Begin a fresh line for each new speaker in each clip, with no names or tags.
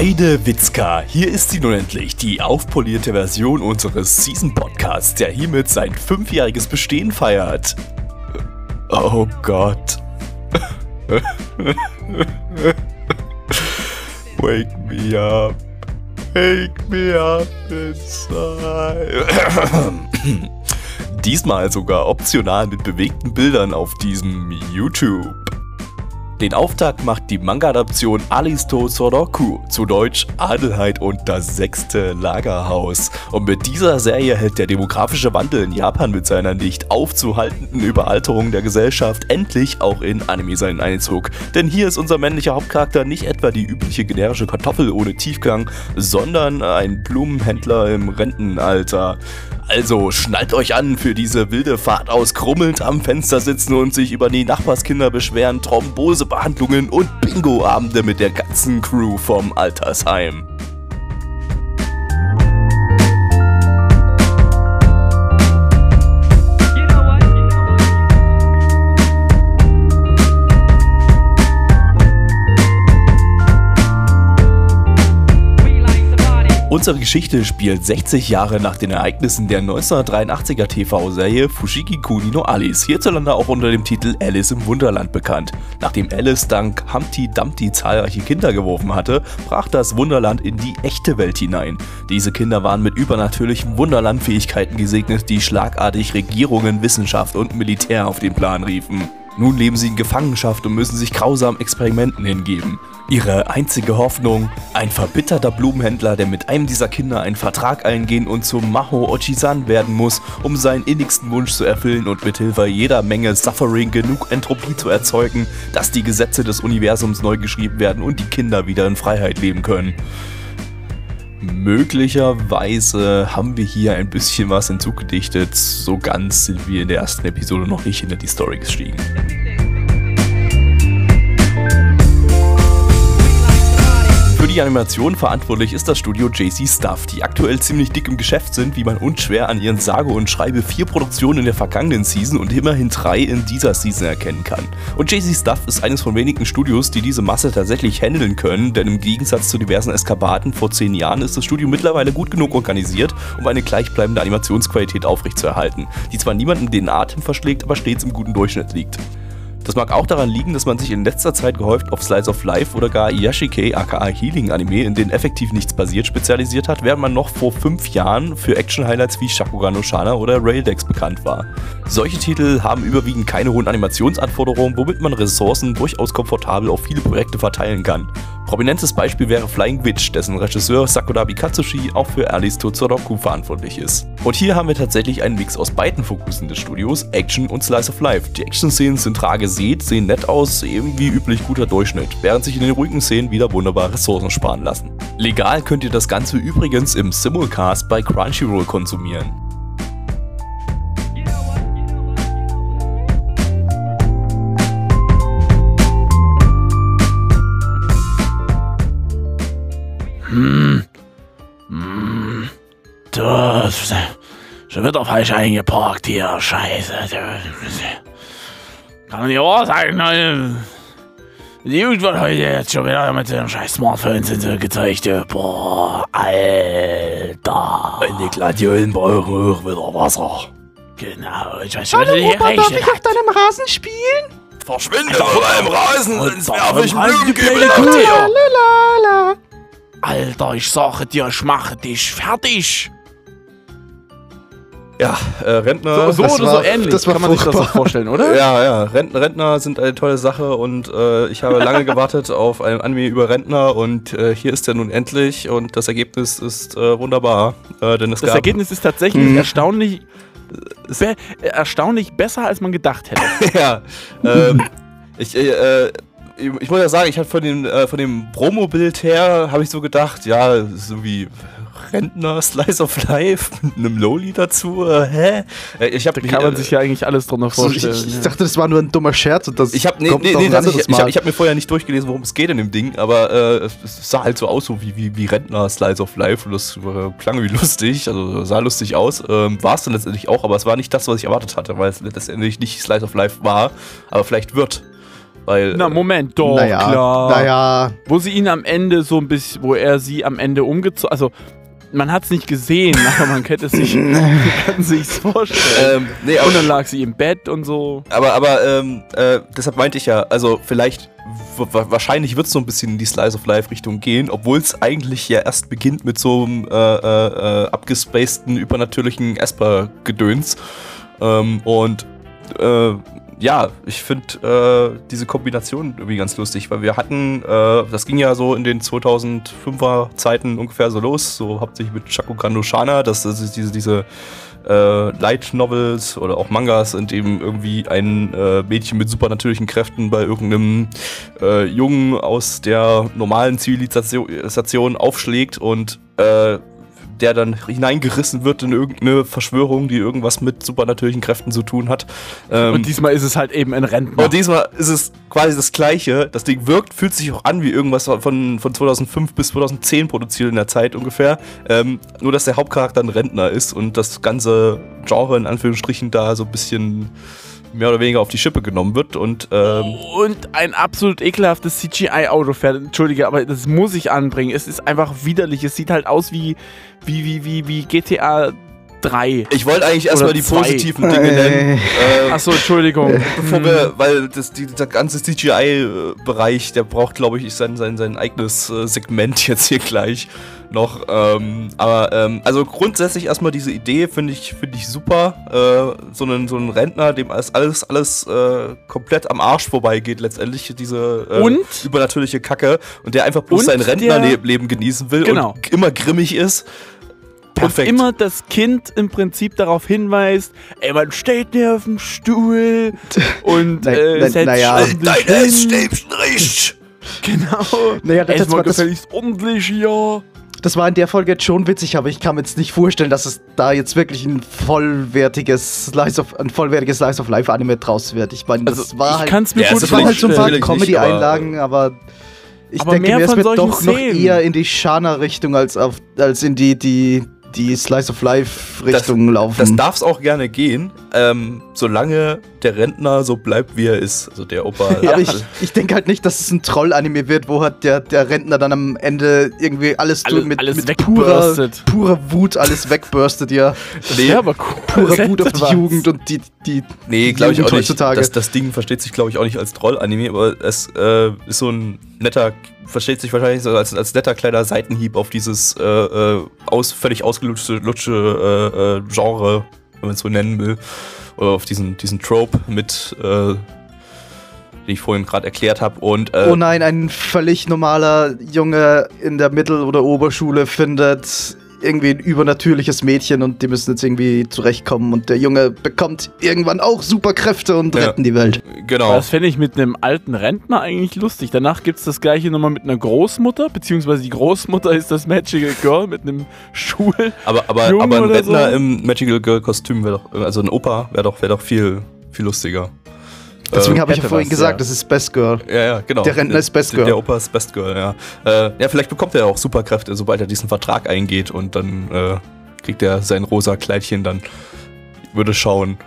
Heide Witzka, hier ist sie nun endlich, die aufpolierte Version unseres Season Podcasts, der hiermit sein fünfjähriges Bestehen feiert. Oh Gott. Wake me up. Wake me up inside. Diesmal sogar optional mit bewegten Bildern auf diesem YouTube. Den Auftakt macht die Manga-Adaption Alisto Soroku, zu Deutsch Adelheid und das sechste Lagerhaus. Und mit dieser Serie hält der demografische Wandel in Japan mit seiner nicht aufzuhaltenden Überalterung der Gesellschaft endlich auch in Anime seinen Einzug. Denn hier ist unser männlicher Hauptcharakter nicht etwa die übliche generische Kartoffel ohne Tiefgang, sondern ein Blumenhändler im Rentenalter. Also schnallt euch an für diese wilde Fahrt aus krummelnd am Fenster sitzen und sich über die Nachbarskinder beschweren, Thrombosebehandlungen und Bingo-Abende mit der ganzen Crew vom Altersheim. Unsere Geschichte spielt 60 Jahre nach den Ereignissen der 1983er TV-Serie Fushigi Kuni no Alice, hierzulande auch unter dem Titel Alice im Wunderland bekannt. Nachdem Alice dank Humpty Dumpty zahlreiche Kinder geworfen hatte, brach das Wunderland in die echte Welt hinein. Diese Kinder waren mit übernatürlichen Wunderlandfähigkeiten gesegnet, die schlagartig Regierungen, Wissenschaft und Militär auf den Plan riefen. Nun leben sie in Gefangenschaft und müssen sich grausamen Experimenten hingeben. Ihre einzige Hoffnung? Ein verbitterter Blumenhändler, der mit einem dieser Kinder einen Vertrag eingehen und zum Maho Ochisan werden muss, um seinen innigsten Wunsch zu erfüllen und mithilfe jeder Menge Suffering genug Entropie zu erzeugen, dass die Gesetze des Universums neu geschrieben werden und die Kinder wieder in Freiheit leben können. Möglicherweise haben wir hier ein bisschen was hinzugedichtet. So ganz sind wir in der ersten Episode noch nicht hinter die Story gestiegen. Für die Animation verantwortlich ist das Studio JC Stuff, die aktuell ziemlich dick im Geschäft sind, wie man unschwer an ihren sage und schreibe vier Produktionen in der vergangenen Season und immerhin drei in dieser Season erkennen kann. Und JC Stuff ist eines von wenigen Studios, die diese Masse tatsächlich handeln können, denn im Gegensatz zu diversen Eskapaden vor zehn Jahren ist das Studio mittlerweile gut genug organisiert, um eine gleichbleibende Animationsqualität aufrechtzuerhalten, die zwar niemandem den Atem verschlägt, aber stets im guten Durchschnitt liegt. Das mag auch daran liegen, dass man sich in letzter Zeit gehäuft auf Slice of Life oder gar Yashike aka Healing Anime, in denen effektiv nichts passiert, spezialisiert hat, während man noch vor fünf Jahren für Action-Highlights wie Shakugan no Shana oder Raildex bekannt war. Solche Titel haben überwiegend keine hohen Animationsanforderungen, womit man Ressourcen durchaus komfortabel auf viele Projekte verteilen kann. Prominentes Beispiel wäre Flying Witch, dessen Regisseur Sakudabi Katsushi auch für Alice Tozoroku verantwortlich ist. Und hier haben wir tatsächlich einen Mix aus beiden Fokussen des Studios, Action und Slice of Life. Die Action-Szenen sind rar gesät, sehen nett aus, eben wie üblich guter Durchschnitt, während sich in den ruhigen Szenen wieder wunderbar Ressourcen sparen lassen. Legal könnt ihr das Ganze übrigens im Simulcast bei Crunchyroll konsumieren.
Hm. Hm. Das. Schon wieder falsch eingeparkt hier. Scheiße. Kann nicht wahr sein. ne? Die Jugend wird heute jetzt schon wieder mit den scheiß Smartphones und so gezeigt. Boah, Alter.
In die Gladiolen brauchen auch wieder Wasser.
Genau, ich weiß schon, wie die gerechnet hat.
deinem Rasen spielen?
Verschwinde von meinem Rasen,
Und
sonst werfe ich nach
Kuh?
dir.
Alter, ich sage dir, ich mache dich fertig.
Ja, äh, Rentner.
So- so
das
oder
war-
so ähnlich,
das
kann man sich das
furchtbar.
so vorstellen, oder?
Ja, ja. Rentner, Rentner sind eine tolle Sache und äh, ich habe lange gewartet auf ein Anime über Rentner und äh, hier ist er nun endlich und das Ergebnis ist äh, wunderbar. Äh, denn es
Das
gab,
Ergebnis ist tatsächlich
Mhm.
erstaunlich, be erstaunlich besser, als man gedacht hätte.
ja, ähm, ich, äh, ich, ich muss ja sagen, ich hatte von dem, von dem Promo-Bild her, habe ich so gedacht, ja, so wie Rentner, Slice of Life, mit einem Loli dazu, äh, hä? Äh, Ich habe
Da kann man sich ja eigentlich alles drunter
So, ich,
vorstellen.
ich
ja.
dachte, das war nur ein dummer Scherz und das
Ich habe nee,
kommt
nee, nee, ich, ich,
Mal.
hab, ich hab mir vorher nicht durchgelesen, worum es geht in dem Ding, aber äh, es, es sah halt so aus, so wie, wie, wie Rentner Slice of Life und das äh, klang wie lustig, also sah lustig aus. Ähm, war es dann letztendlich auch, aber es war nicht das, was ich erwartet hatte, weil es letztendlich nicht Slice of Life war, aber vielleicht wird. Weil,
Na, Moment, doch,
naja,
klar.
naja,
Wo sie ihn am Ende so ein bisschen, wo er sie am Ende umgezogen, also man hat es nicht gesehen, aber man könnte es sich, kann sich's vorstellen.
ähm, nee,
und dann lag sie im Bett und so.
aber, aber ähm, äh, deshalb meinte ich ja, also vielleicht, wahrscheinlich wird es so ein bisschen in die Slice of Life Richtung gehen, obwohl es eigentlich ja erst beginnt mit so einem äh, äh, äh, abgespaceden, übernatürlichen Esper-Gedöns. Ähm, und äh, ja, ich finde äh, diese Kombination irgendwie ganz lustig, weil wir hatten, äh, das ging ja so in den 2005er Zeiten ungefähr so los, so hauptsächlich mit Shakugan no Shana, dass das diese, diese äh, Light Novels oder auch Mangas, in dem irgendwie ein äh, Mädchen mit supernatürlichen Kräften bei irgendeinem äh, Jungen aus der normalen Zivilisation aufschlägt und äh, der dann hineingerissen wird in irgendeine Verschwörung, die irgendwas mit supernatürlichen Kräften zu tun hat. Ähm,
Und diesmal ist es halt eben ein Rentner.
und diesmal ist es quasi das gleiche. Das Ding wirkt, fühlt sich auch an wie irgendwas von, von 2005 bis 2010 produziert in der Zeit ungefähr. Ähm, nur, dass der Hauptcharakter ein Rentner ist und das ganze Genre in Anführungsstrichen da so ein bisschen mehr oder weniger auf die Schippe genommen wird. Und ähm,
und ein absolut ekelhaftes CGI-Auto fährt. Entschuldige, aber das muss ich anbringen. Es ist einfach widerlich. Es sieht halt aus wie, wie, wie, wie, wie GTA 3.
ich wollte eigentlich erstmal die
zwei.
positiven Dinge nennen. Äh,
Achso, Entschuldigung.
Bevor wir, weil das, die, der ganze CGI-Bereich, der braucht, glaube ich, sein, sein, sein eigenes äh, Segment jetzt hier gleich noch. Ähm, aber ähm, also grundsätzlich erstmal diese Idee finde ich, finde ich super. Äh, so, einen, so einen Rentner, dem alles, alles, alles äh, komplett am Arsch vorbeigeht, letztendlich diese äh,
Und?
übernatürliche Kacke und der einfach bloß
Und
sein Rentnerleben genießen will
Genau.
und immer grimmig ist.
Und
Perfekt.
immer das Kind im Prinzip darauf hinweist, ey, man steht nicht auf dem Stuhl und
Nein,
äh,
nein,
setzt
naja.
Dein
hin.
Essstäbchen riecht.
Genau.
Naja, das- das
mal
war das-
gefälligst ordentlich hier.
das war in der Folge jetzt schon witzig, aber ich kann mir jetzt nicht vorstellen, dass es da jetzt wirklich ein vollwertiges Slice of, ein vollwertiges Slice of Life Anime draus wird. Ich meine, das
Also,
war
ich
halt,
kann es mir
Ja,
gut
es
das
ist
waren halt so ein paar
nicht,
Comedy-Einlagen, aber ich
Aber
denke
mehr
mir, es wird doch noch eher in die Shana-Richtung als, auf, als in die, die, die Slice of Life-Richtung laufen.
Das darf es auch gerne gehen, ähm, solange der Rentner so bleibt, wie er ist. Also der Opa.
Ja.
Aber ich, ich denke halt nicht, dass es ein Troll-Anime wird, wo halt der, der Rentner dann am Ende irgendwie alles,
Alles-
tut mit,
alles
mit purer, purer Wut alles wegburstet, ja.
nee,
Ja, aber cool.
Purer Wut auf die
Was?
Jugend und die, die
nee glaube ich auch nicht.
heutzutage.
Das, das Ding versteht sich, glaube ich, auch nicht als Troll-Anime, aber es äh, ist so ein netter, versteht sich wahrscheinlich so als, als netter kleiner Seitenhieb auf dieses äh, äh, aus, völlig ausgelutschte lutsche, äh, äh, Genre, wenn man es so nennen will. Oder auf diesen, diesen Trope mit, äh, den ich vorhin gerade erklärt habe. Und äh,
Oh nein, ein völlig normaler Junge in der Mittel- oder Oberschule findet irgendwie ein übernatürliches Mädchen und die müssen jetzt irgendwie zurechtkommen und der Junge bekommt irgendwann auch Superkräfte und
Ja.
retten die Welt.
genau.
Das fände ich mit einem alten Rentner eigentlich lustig. Danach gibt es das gleiche nochmal mit einer Großmutter, beziehungsweise die Großmutter ist das Magical Girl mit einem Schul.
Aber, aber, aber ein Rentner
so?
im Magical Girl Kostüm wäre doch, also ein Opa wäre doch, wär doch viel, viel lustiger.
Deswegen
Äh,
habe ich ja vorhin
was,
gesagt,
ja.
das ist Best Girl.
ja, ja, genau.
Der Rentner ist Best Girl.
Der Opa ist Best Girl, ja. Äh, ja, vielleicht bekommt er auch Superkräfte, sobald er diesen Vertrag eingeht und dann äh, kriegt er sein rosa Kleidchen dann. Würde schauen.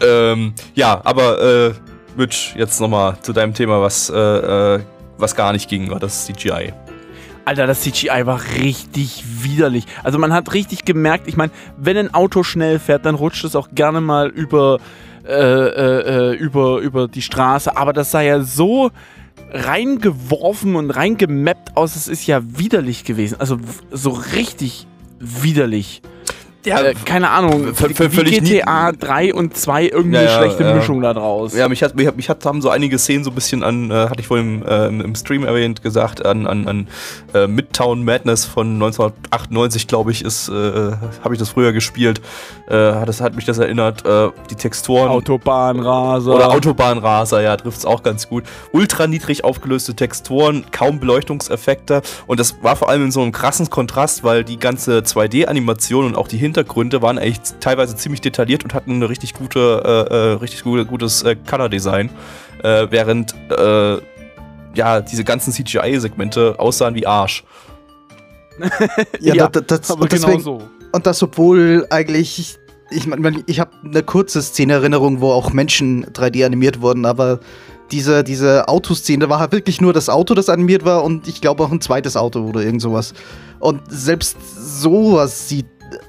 Ähm, ja, aber äh, Mitch, jetzt nochmal zu deinem Thema, was, äh, äh, was gar nicht ging, war das CGI.
Alter, das CGI war richtig widerlich. Also man hat richtig gemerkt, ich meine, wenn ein Auto schnell fährt, dann rutscht es auch gerne mal über, äh, äh, äh, über, über die Straße. Aber das sah ja so reingeworfen und reingemappt aus, es ist ja widerlich gewesen. Also so richtig widerlich.
Ja,
äh, keine Ahnung,
nie-
GTA 3 und 2 irgendwie
Ja,
eine
ja,
schlechte. Mischung da draus.
Ja, mich hat, mich mich hat haben so einige Szenen so ein bisschen an, äh, hatte ich vorhin äh, im, Stream erwähnt, gesagt, an, an, an äh, Midtown Madness von 1998, glaube ich, ist, äh, habe ich das früher gespielt. Äh, hat, das, hat mich das erinnert. Äh, die Texturen.
Autobahnraser.
Oder Autobahnraser, ja, trifft es auch ganz gut. Ultra niedrig aufgelöste Texturen, kaum Beleuchtungseffekte. Und das war vor allem in so einem krassen Kontrast, weil die ganze 2D-Animation und auch die Hintergründe waren eigentlich teilweise ziemlich detailliert und hatten eine richtig gute, äh, äh, richtig gute, gutes äh, Color-Design. Äh, während äh, ja, diese ganzen CGI-Segmente aussahen wie Arsch.
Ja,
Ja,
da- da- das,
aber
und
genau
deswegen,
so.
Und das, obwohl eigentlich. Ich meine, ich habe eine kurze Szene-Erinnerung, wo auch Menschen 3D animiert wurden, aber diese, diese Autoszene, da war halt wirklich nur das Auto, das animiert war und ich glaube auch ein zweites Auto oder irgend sowas. Und selbst sowas sieht,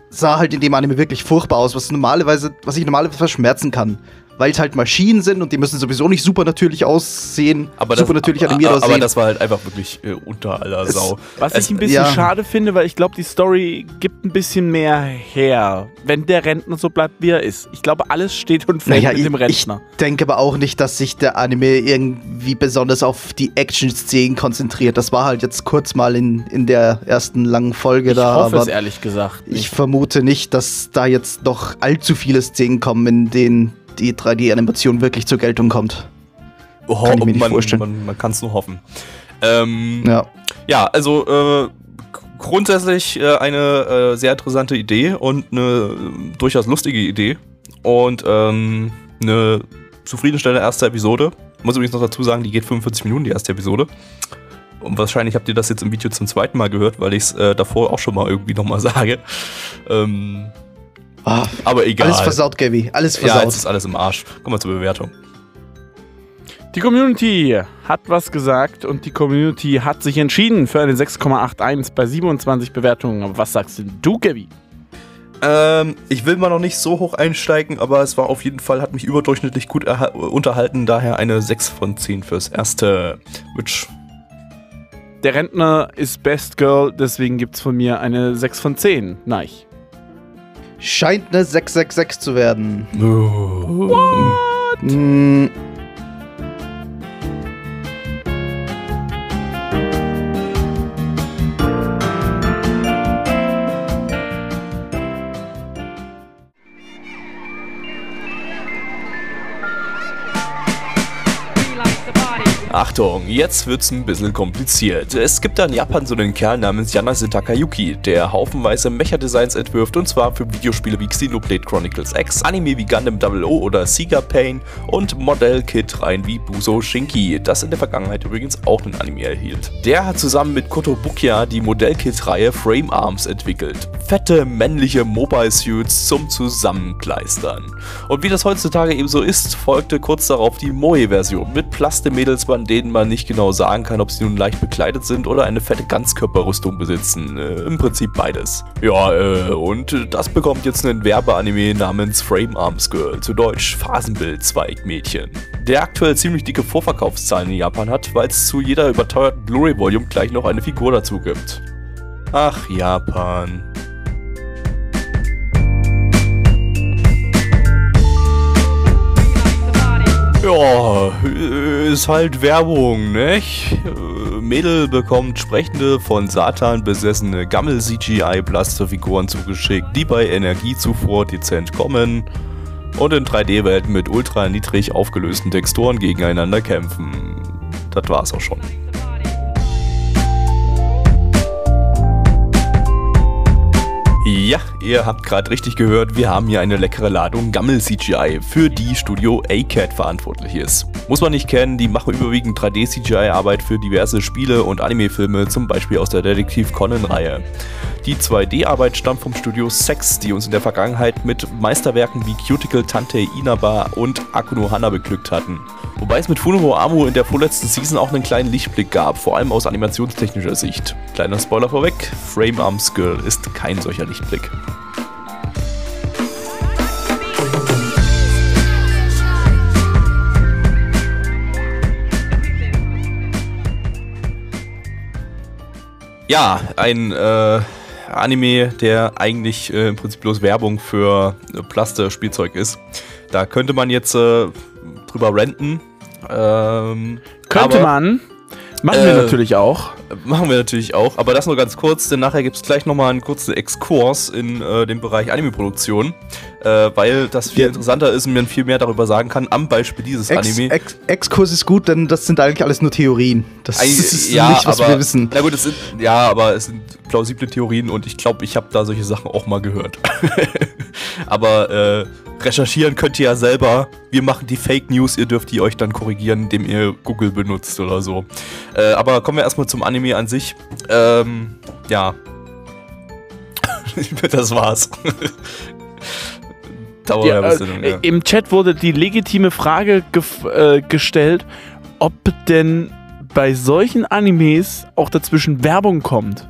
sah halt in dem Anime wirklich furchtbar aus, was normalerweise, was ich normalerweise verschmerzen kann. Weil es halt Maschinen sind und die müssen sowieso nicht super natürlich aussehen,
Aber
super
das,
natürlich animiert
aber,
aussehen.
aber das war halt einfach wirklich äh, unter aller
Es-
Sau.
Was
Es-
ich ein bisschen
ja.
schade finde, weil ich glaube, die Story gibt ein bisschen mehr her, wenn der Rentner so bleibt, wie er ist. Ich glaube, alles steht und fällt
Naja,
mit dem
ich,
Rentner.
ich denke aber auch nicht, dass sich der Anime irgendwie besonders auf die Action-Szenen konzentriert. Das war halt jetzt kurz mal in, in der ersten langen Folge
Ich
da,
hoffe
aber
es ehrlich gesagt.
ich
Nicht.
vermute nicht, dass da jetzt noch allzu viele Szenen kommen, in denen die 3D-Animation wirklich zur Geltung kommt.
Oh,
Kann ich mir nicht
man,
vorstellen.
Man, man kann es nur hoffen. Ähm,
Ja.
Ja, also äh, grundsätzlich äh, eine äh, sehr interessante Idee und eine äh, durchaus lustige Idee und ähm, eine zufriedenstellende erste Episode. Muss übrigens noch dazu sagen, die geht 45 Minuten, die erste Episode. Und wahrscheinlich habt ihr das jetzt im Video zum zweiten Mal gehört, weil ich es äh, davor auch schon mal irgendwie nochmal sage. Ähm,
Ah,
aber egal.
alles versaut, Gaby. Alles
ja,
versaut.
jetzt ist alles im Arsch. Kommen wir zur Bewertung.
Die Community hat was gesagt und die Community hat sich entschieden für eine 6,81 bei 27 Bewertungen. Aber was sagst denn du, Gaby?
Ähm, ich will mal noch nicht so hoch einsteigen, aber es war auf jeden Fall, hat mich überdurchschnittlich gut erha- unterhalten, daher eine 6 von 10 fürs erste. Which,
Der Rentner ist Best Girl, deswegen gibt's von mir eine 6 von 10. Nein.
Scheint eine 666 zu werden.
oh.
Hm,
Achtung, jetzt wird's ein bisschen kompliziert. Es gibt da in Japan so einen Kerl namens Yanase Takayuki, der haufenweise Mecha-Designs entwirft und zwar für Videospiele wie Xenoblade Chronicles X, Anime wie Gundam 00 oder Sega Pain und Modell-Kit-Reihen wie Buso Shinki, das in der Vergangenheit übrigens auch einen Anime erhielt. Der hat zusammen mit Kotobukiya die Modell-Kit-Reihe Frame Arms entwickelt. Fette männliche Mobile-Suits zum Zusammenkleistern. Und wie das heutzutage eben so ist, folgte kurz darauf die Moe-Version mit Plaste-Mädels, denen man nicht genau sagen kann, ob sie nun leicht bekleidet sind oder eine fette Ganzkörperrüstung besitzen. Äh, Im Prinzip beides. Ja, äh, und das bekommt jetzt einen Werbeanime namens Frame Arms Girl, zu Deutsch Phasenbild Zweigmädchen. Der aktuell ziemlich dicke Vorverkaufszahlen in Japan hat, weil es zu jeder überteuerten Blu-ray-Volume gleich noch eine Figur dazu gibt. Ach, Japan. Ja, ist halt Werbung, nicht? Mädel bekommt sprechende, von Satan besessene Gammel-CGI-Blasterfiguren zugeschickt, die bei Energiezufuhr dezent kommen und in 3D-Welten mit ultra niedrig aufgelösten Texturen gegeneinander kämpfen. Das war's auch schon. Ja, ihr habt gerade richtig gehört, wir haben hier eine leckere Ladung Gammel-CGI, für die Studio ACAT verantwortlich ist. Muss man nicht kennen, die machen überwiegend 3D-CGI-Arbeit für diverse Spiele und Anime-Filme, zum Beispiel aus der Detektiv Conan-Reihe. Die 2D-Arbeit stammt vom Studio Sex, die uns in der Vergangenheit mit Meisterwerken wie Cuticle Tante Inaba und Akuno Hana beglückt hatten. Wobei es mit Funero Amo in der vorletzten Season auch einen kleinen Lichtblick gab, vor allem aus animationstechnischer Sicht. Kleiner Spoiler vorweg, Frame Arms Girl ist kein solcher Lichtblick. Ja, ein, äh, Anime, der eigentlich äh, im Prinzip bloß Werbung für äh, Plaste-Spielzeug ist. Da könnte man jetzt äh, drüber renten. Ähm,
Könnte man. Machen wir
Äh,
natürlich auch.
Machen wir natürlich auch, aber das nur ganz kurz, denn nachher gibt es gleich nochmal einen kurzen Exkurs in äh, den Bereich Anime-Produktion, äh, weil das viel
Ja.
interessanter ist und man viel mehr darüber sagen kann am Beispiel dieses
Ex,
Anime.
Ex, Exkurs ist gut, denn das sind eigentlich alles nur Theorien. Das
Eigentlich-
ist nicht, was
aber,
wir wissen.
Na gut, es sind, ja, aber es sind plausible Theorien und ich glaube, ich habe da solche Sachen auch mal gehört. aber äh, recherchieren könnt ihr ja selber. Wir machen die Fake News, ihr dürft die euch dann korrigieren, indem ihr Google benutzt oder so. Äh, aber kommen wir erstmal zum Anime an sich. Ähm, ja. das war's. Dauert
Ja,
ein
äh,
bisschen, ja.
Im Chat wurde die legitime Frage äh, gestellt, ob denn bei solchen Animes auch dazwischen Werbung kommt.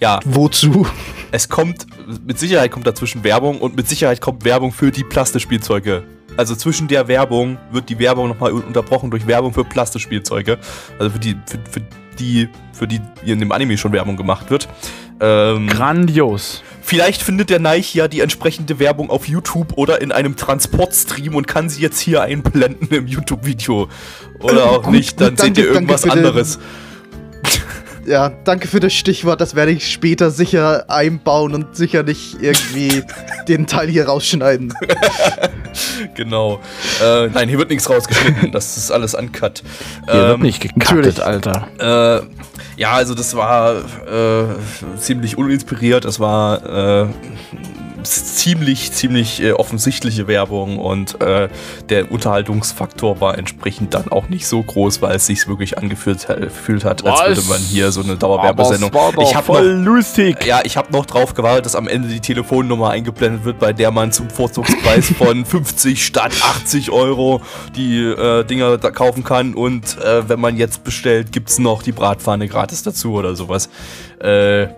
ja,
Wozu?
Es kommt, mit Sicherheit kommt dazwischen Werbung und mit Sicherheit kommt Werbung für die Plastispielzeuge. Also zwischen der Werbung wird die Werbung nochmal unterbrochen durch Werbung für Plastispielzeuge. Also für die, für, für die, für die in dem Anime schon Werbung gemacht wird. Ähm,
Grandios.
vielleicht findet der Nike ja die entsprechende Werbung auf YouTube oder in einem Transportstream und kann sie jetzt hier einblenden im YouTube-Video. Oder auch
Gut,
nicht, dann
gut,
seht
danke-
ihr irgendwas
danke für den-
anderes.
Ja, danke für das Stichwort. Das werde ich später sicher einbauen und sicher nicht irgendwie den Teil hier rausschneiden.
Genau. Äh, nein, hier wird nichts rausgeschnitten. Das ist alles uncut.
Hier wird
Ähm,
nicht gekattet. Alter.
Äh, ja, also das war äh, ziemlich uninspiriert. Es war äh, ziemlich, ziemlich äh, offensichtliche Werbung und äh, der Unterhaltungsfaktor war entsprechend dann auch nicht so groß, weil es sich wirklich angefühlt, äh, gefühlt hat, als
Was?
würde man hier so eine Dauerwerbesendung.
Aber es war doch
Ich habe
voll
noch
lustig.
ja, ich habe noch drauf gewartet, dass am Ende die Telefonnummer eingeblendet wird, bei der man zum Vorzugspreis von 50 statt 80 Euro die äh, Dinger da kaufen kann. Und äh, wenn man jetzt bestellt, gibt's noch die Bratpfanne gratis dazu oder sowas. Äh,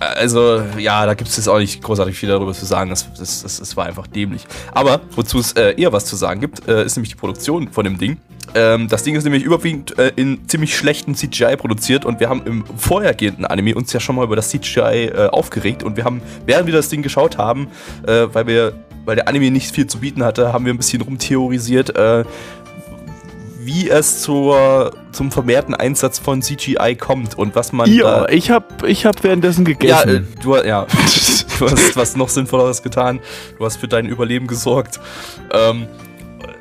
also, ja, da gibt es jetzt auch nicht großartig viel darüber zu sagen. Das, das, das, das war einfach dämlich. Aber wozu es äh, eher was zu sagen gibt, äh, ist nämlich die Produktion von dem Ding. Ähm, das Ding ist nämlich überwiegend äh, in ziemlich schlechten CGI produziert und wir haben im vorhergehenden Anime uns ja schon mal über das CGI äh, aufgeregt und wir haben, während wir das Ding geschaut haben, äh, weil wir, weil der Anime nicht viel zu bieten hatte, haben wir ein bisschen rumtheorisiert, äh, wie es zur, zum vermehrten Einsatz von CGI kommt und was man
Ja,
da
ich hab, ich hab währenddessen gegessen.
ja, äh, du, ja. du hast was noch Sinnvolleres getan. Du hast für dein Überleben gesorgt. Ähm,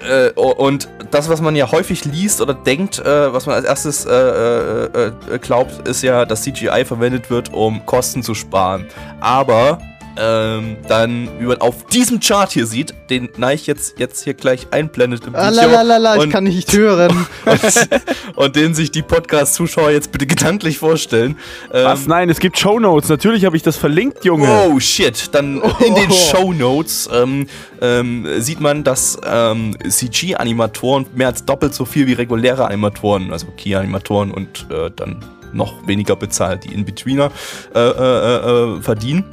äh, und das, was man ja häufig liest oder denkt, äh, was man als erstes äh, äh, äh, glaubt, ist ja, dass CGI verwendet wird, um Kosten zu sparen. Aber ähm, dann, wie man auf diesem Chart hier sieht, den Nike jetzt, jetzt hier gleich einblendet im
Ah,
Video.
la, la, la, la, ich
und-
kann nicht hören.
und, und den sich die Podcast-Zuschauer jetzt bitte gedanklich vorstellen. Ähm,
Was? Nein, es gibt Shownotes. Natürlich habe ich das verlinkt, Junge.
Oh shit, dann in den
Oh.
Show Notes ähm, ähm, sieht man, dass ähm, CG-Animatoren mehr als doppelt so viel wie reguläre Animatoren, also Key-Animatoren und äh, dann noch weniger bezahlt, die In-Betweener, äh, äh, äh, verdienen.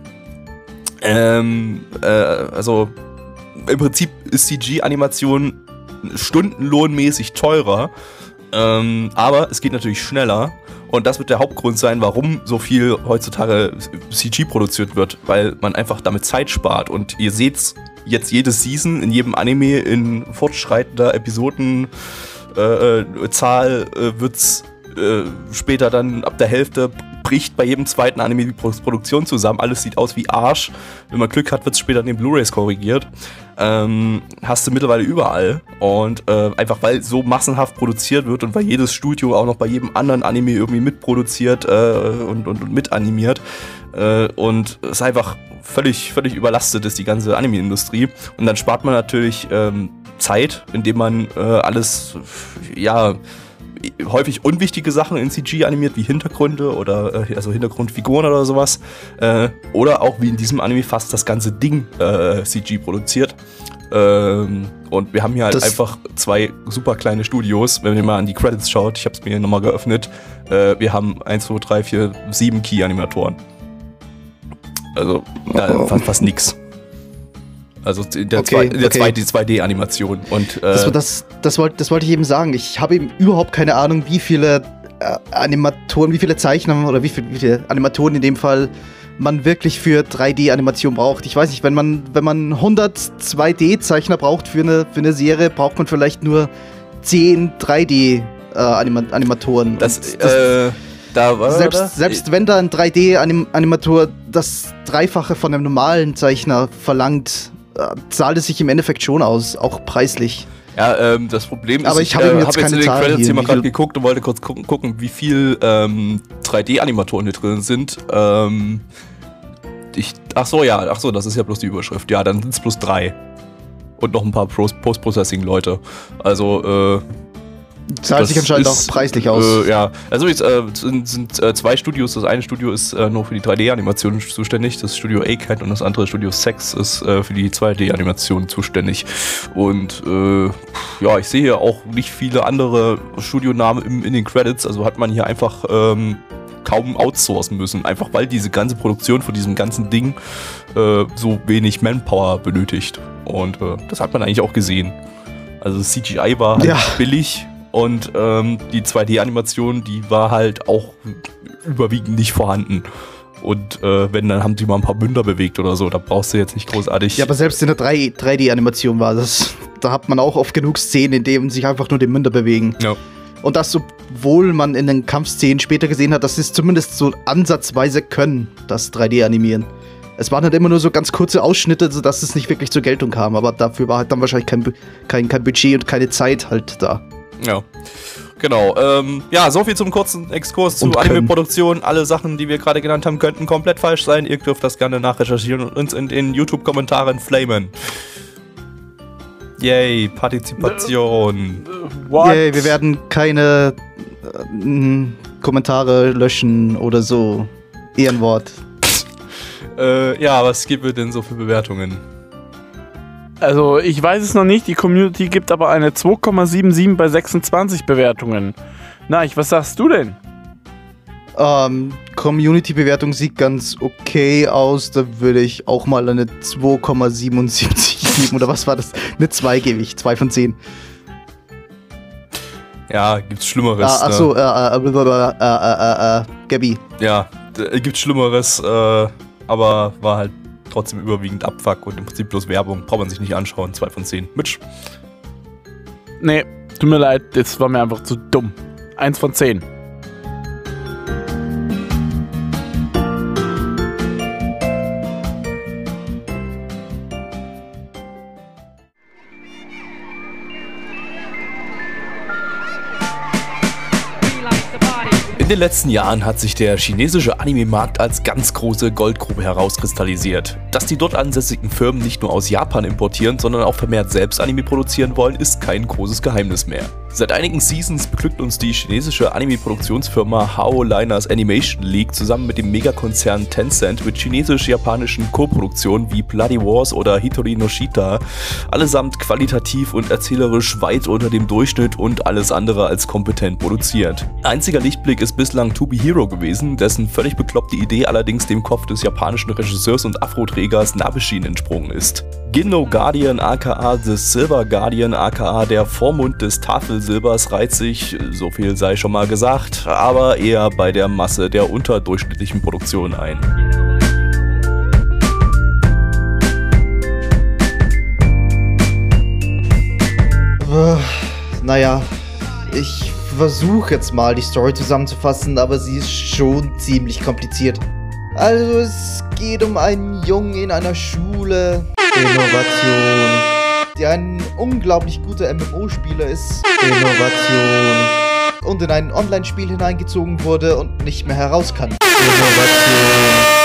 Ähm, äh, also im Prinzip ist CG-Animation stundenlohnmäßig teurer, ähm, aber es geht natürlich schneller. Und das wird der Hauptgrund sein, warum so viel heutzutage CG produziert wird, weil man einfach damit Zeit spart. Und ihr seht's jetzt jede Season in jedem Anime in fortschreitender Episodenzahl äh, äh, äh, wird's äh, später dann ab der Hälfte bricht bei jedem zweiten Anime die Pro- Produktion zusammen. Alles sieht aus wie Arsch. Wenn man Glück hat, wird es später in den Blu-rays korrigiert. Ähm, hast du mittlerweile überall. Und äh, einfach weil so massenhaft produziert wird und weil jedes Studio auch noch bei jedem anderen Anime irgendwie mitproduziert äh, und, und, und mitanimiert. Äh, und es einfach völlig, völlig überlastet ist, die ganze Anime-Industrie. Und dann spart man natürlich ähm, Zeit, indem man äh, alles, ja, häufig unwichtige Sachen in CG animiert, wie Hintergründe oder äh, also Hintergrundfiguren oder sowas. Äh, oder auch wie in diesem Anime fast das ganze Ding äh, CG produziert. Ähm, und wir haben hier halt
Das-
einfach zwei super kleine Studios. Wenn ihr mal an die Credits schaut, ich habe es mir nochmal geöffnet. Äh, wir haben 1, 2, 3, 4, 7 Key-Animatoren. Also da
Oh.
fast, fast nix. Also in der,
Okay,
zwei, in der
okay.
2D 2D-Animation. Und äh,
Das, das, das, wollte, das wollte ich eben sagen. Ich habe eben überhaupt keine Ahnung, wie viele äh, Animatoren, wie viele Zeichner oder wie, viel, wie viele Animatoren in dem Fall man wirklich für 3D-Animation braucht. Ich weiß nicht, wenn man, wenn man 100 2D-Zeichner braucht für eine, für eine Serie, braucht man vielleicht nur 10 3D-Animatoren.
Das, äh, da war
selbst,
das?
selbst wenn da ein 3D-Animator das Dreifache von einem normalen Zeichner verlangt, äh, zahlt es sich im Endeffekt schon aus, auch preislich.
Ja, ähm, das Problem ist,
Aber ich habe
äh,
jetzt
hab jetzt in den
Zahlen
Credits
hier,
mal gerade geguckt und wollte kurz gucken, gucken wie viel ähm, 3D-Animatoren hier drin sind. Ähm, ich, ach so, ja, ach so, das ist ja bloß die Überschrift. Ja, dann sind es bloß drei. Und noch ein paar Post-Processing-Leute. Also, äh,
Zahlt sich
Das
anscheinend
ist,
auch preislich aus.
Äh, ja, also jetzt äh, sind, sind äh, zwei Studios. Das eine Studio ist äh, nur für die 3D-Animation zuständig. Das Studio A-Cat und das andere Studio Sex ist äh, für die 2D-Animation zuständig. Und äh, ja, ich sehe hier auch nicht viele andere Studionamen im, in den Credits. Also hat man hier einfach ähm, kaum outsourcen müssen. Einfach weil diese ganze Produktion von diesem ganzen Ding so wenig Manpower benötigt. Und das hat man eigentlich auch gesehen. Also CGI war halt
Ja.
billig und ähm, die 2D-Animation, die war halt auch überwiegend nicht vorhanden. Und äh, wenn, dann haben die mal ein paar Münder bewegt oder so. Da brauchst du jetzt nicht großartig.
Ja, aber selbst in der 3 3D-Animation war das. Da hat man auch oft genug Szenen, in denen sich einfach nur die Münder bewegen.
Ja.
Und das, obwohl man in den Kampfszenen später gesehen hat, dass sie es zumindest so ansatzweise können, das 3D-Animieren. Es waren halt immer nur so ganz kurze Ausschnitte, sodass es nicht wirklich zur Geltung kam. Aber dafür war halt dann wahrscheinlich kein, kein, kein Budget und keine Zeit halt da.
Ja. Genau. Ähm, ja, soviel zum kurzen Exkurs zu. Anime-Produktion. Alle Sachen, die wir gerade genannt haben, könnten komplett falsch sein. Ihr dürft das gerne nachrecherchieren und uns in den YouTube-Kommentaren flamen. Yay, Partizipation.
What?
Yay, wir werden keine äh, Kommentare löschen oder so. Ehrenwort.
Äh, ja, was gibt es denn so für Bewertungen?
Also, ich weiß es noch nicht. Die Community gibt aber eine 2,77 bei 26 Bewertungen. Na, ich, was sagst du denn?
Ähm, Community-Bewertung sieht ganz okay aus. Da würde ich auch mal eine 2,77 geben. Oder was war das? Eine 2 gebe ich. 2 von 10.
Ja, gibt's Schlimmeres.
Ah,
ne?
achso, äh, äh, äh, äh, äh, äh, äh, Gabi.
Ja, gibt's Schlimmeres, äh, aber war halt trotzdem überwiegend Abfuck und im Prinzip bloß Werbung. Braucht man sich nicht anschauen. 2 von 10. Mitch.
Nee, tut mir leid, das war mir einfach zu dumm. Eins von zehn.
Den letzten Jahren hat sich der chinesische Anime-Markt als ganz große Goldgrube herauskristallisiert. Dass die dort ansässigen Firmen nicht nur aus Japan importieren, sondern auch vermehrt selbst Anime produzieren wollen, ist kein großes Geheimnis mehr. Seit einigen Seasons beglückt uns die chinesische Anime-Produktionsfirma Hao Liners Animation League zusammen mit dem Megakonzern Tencent mit chinesisch-japanischen Co-Produktionen wie Bloody Wars oder Hitori no Shita, allesamt qualitativ und erzählerisch weit unter dem Durchschnitt und alles andere als kompetent produziert. Einziger Lichtblick ist bislang To Be Hero gewesen, dessen völlig bekloppte Idee allerdings dem Kopf des japanischen Regisseurs und Afroträgers Nabeshin entsprungen ist. Ginno Guardian aka The Silver Guardian aka der Vormund des Tafelsilbers reiht sich, so viel sei schon mal gesagt, aber eher bei der Masse der unterdurchschnittlichen Produktion ein.
Äh, Naja, ich versuche jetzt mal die Story zusammenzufassen, aber sie ist schon ziemlich kompliziert. Also es geht um einen Jungen in einer Schule. Innovation. Der ein unglaublich guter MMO-Spieler ist. Innovation. Und in ein Online-Spiel hineingezogen wurde und nicht mehr heraus kann. Innovation.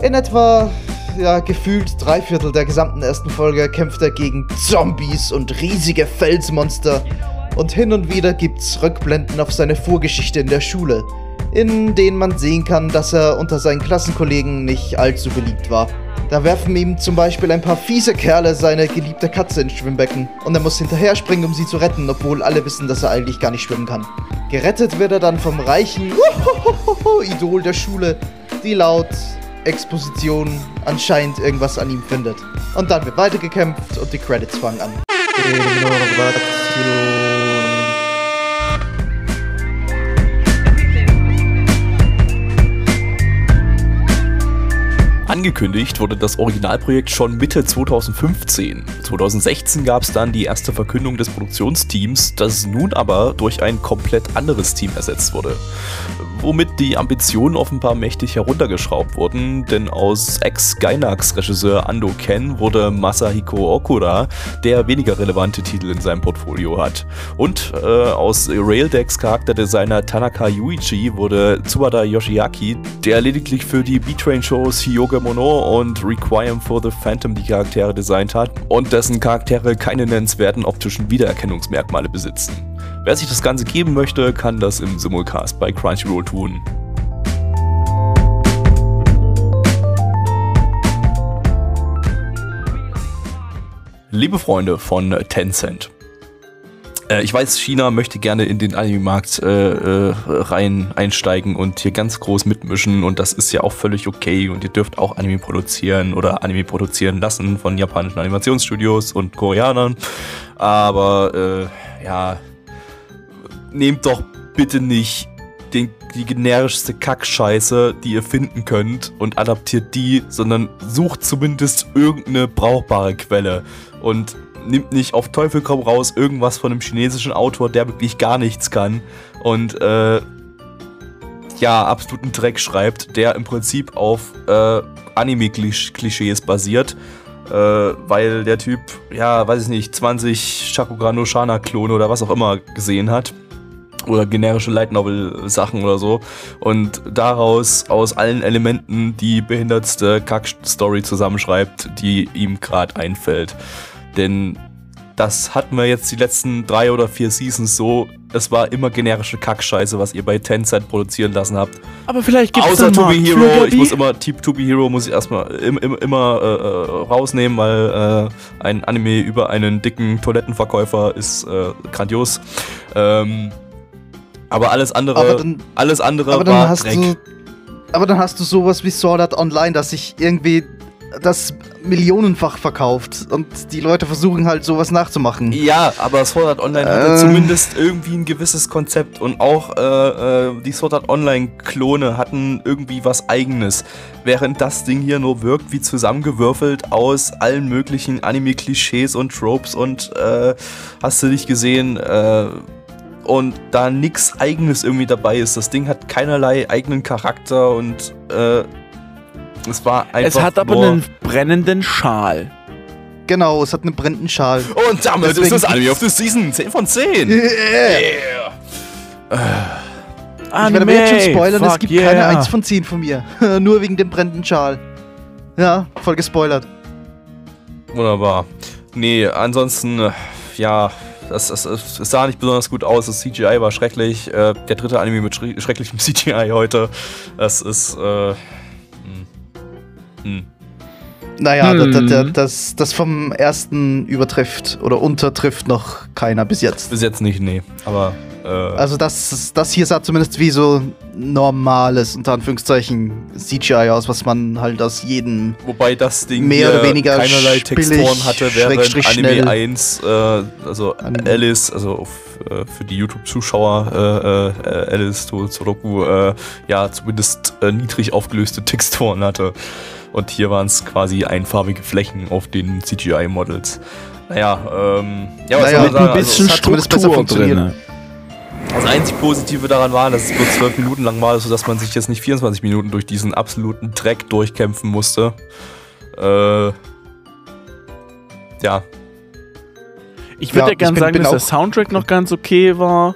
In etwa, ja, gefühlt drei Viertel der gesamten ersten Folge kämpft er gegen Zombies und riesige Felsmonster. Und hin und wieder gibt's Rückblenden auf seine Vorgeschichte in der Schule, in denen man sehen kann, dass er unter seinen Klassenkollegen nicht allzu beliebt war. Da werfen ihm zum Beispiel ein paar fiese Kerle seine geliebte Katze ins Schwimmbecken und er muss hinterher springen, um sie zu retten, obwohl alle wissen, dass er eigentlich gar nicht schwimmen kann. Gerettet wird er dann vom reichen Idol der Schule, die laut Exposition anscheinend irgendwas an ihm findet. Und dann wird weitergekämpft und die Credits fangen an.
Angekündigt wurde das Originalprojekt schon Mitte 2015. 2016 gab es dann die erste Verkündung des Produktionsteams, das nun aber durch ein komplett anderes Team ersetzt wurde. Womit die Ambitionen offenbar mächtig heruntergeschraubt wurden, denn aus Ex-Gainax-Regisseur Ando Ken wurde Masahiko Okura, der weniger relevante Titel in seinem Portfolio hat. Und äh, aus Raildex Charakterdesigner Tanaka Yuichi wurde Tsubada Yoshiaki, der lediglich für die B-Train-Shows Hyoga Mono und Requiem for the Phantom die Charaktere designt hat und dessen Charaktere keine nennenswerten optischen Wiedererkennungsmerkmale besitzen. Wer sich das Ganze geben möchte, kann das im Simulcast bei Crunchyroll tun. Liebe Freunde von Tencent. Äh, ich weiß, China möchte gerne in den Anime-Markt äh, äh, rein einsteigen und hier ganz groß mitmischen und das ist ja auch völlig okay und ihr dürft auch Anime produzieren oder Anime produzieren lassen von japanischen Animationsstudios und Koreanern. Aber äh, ja, nehmt doch bitte nicht den, die generischste Kackscheiße, die ihr finden könnt und adaptiert die, sondern sucht zumindest irgendeine brauchbare Quelle und nimmt nicht auf Teufel komm raus irgendwas von einem chinesischen Autor, der wirklich gar nichts kann und äh, ja, absoluten Dreck schreibt, der im Prinzip auf äh, Anime-Klischees basiert. Äh, weil der Typ, ja, weiß ich nicht, 20 Shakugan no Shana-Klone oder was auch immer gesehen hat oder generische Light Novel Sachen oder so und daraus aus allen Elementen die behindertste Kack-Story zusammenschreibt, die ihm gerade einfällt. Denn das hatten wir jetzt die letzten drei oder vier Seasons so. Es war immer generische Kackscheiße, was ihr bei Tencent produzieren lassen habt.
Aber vielleicht gibt es
Außer To Be Hero. Ich muss immer Typ To Be Hero muss ich erstmal im, im, immer äh, rausnehmen, weil äh, ein Anime über einen dicken Toilettenverkäufer ist äh, grandios. Ähm, aber alles andere,
Aber dann-
alles andere
Aber dann
war
hast
Dreck.
du. Aber dann hast du sowas wie Sword Art Online, das sich irgendwie das millionenfach verkauft und die Leute versuchen halt sowas nachzumachen.
Ja, aber Sword Art Online hatte
Äh.
zumindest irgendwie ein gewisses Konzept und auch äh, äh, die Sword Art Online Klone hatten irgendwie was eigenes, während das Ding hier nur wirkt wie zusammengewürfelt aus allen möglichen Anime-Klischees und Tropes und äh, hast du nicht gesehen äh, und da nix eigenes irgendwie dabei ist. Das Ding hat keinerlei eigenen Charakter und äh, es war einfach
Es hat aber
nur
einen brennenden Schal.
Genau, es hat einen brennenden Schal.
und damit
Deswegen
ist das Anime of the Season 10 von 10.
Yeah.
Ah,
Ich werde aber jetzt schon spoilern, es gibt
yeah.
keine 1 von 10 von mir. Nur wegen dem brennenden Schal. Ja, voll gespoilert.
Wunderbar. Nee, ansonsten, äh, ja, das, das, es sah nicht besonders gut aus. Das CGI war schrecklich. Äh, der dritte Anime mit schre schrecklichem CGI heute. Das ist, äh, hm.
Naja,
Hm.
da- da- da- das, das vom ersten übertrifft oder untertrifft noch keiner bis jetzt.
Bis jetzt nicht, nee. Aber,
Also das, das hier sah zumindest wie so normales, unter Anführungszeichen, CGI aus, was man halt aus jedem...
wobei das Ding
mehr oder weniger
keinerlei
billig,
Texturen hatte, während Anime
schnell.
1, äh, also
Anime.
Alice, also auf, äh, für die YouTube-Zuschauer, äh, äh, Alice to Soroku, äh, ja, zumindest äh, niedrig aufgelöste Texturen hatte. Und hier waren es quasi einfarbige Flächen auf den CGI-Models. Naja, ähm, ja, was
Naja,
soll man sagen?
Ein bisschen
hat zumindest besser
Struktur
funktioniert.
drin.
Das einzig Positive daran war, dass es nur zwölf Minuten lang war, sodass man sich jetzt nicht 24 Minuten durch diesen absoluten Dreck durchkämpfen musste. Äh, ja,
Ich würde
Ja,
ja, gern
ich bin-
sagen,
bin
dass der Soundtrack noch ganz okay war.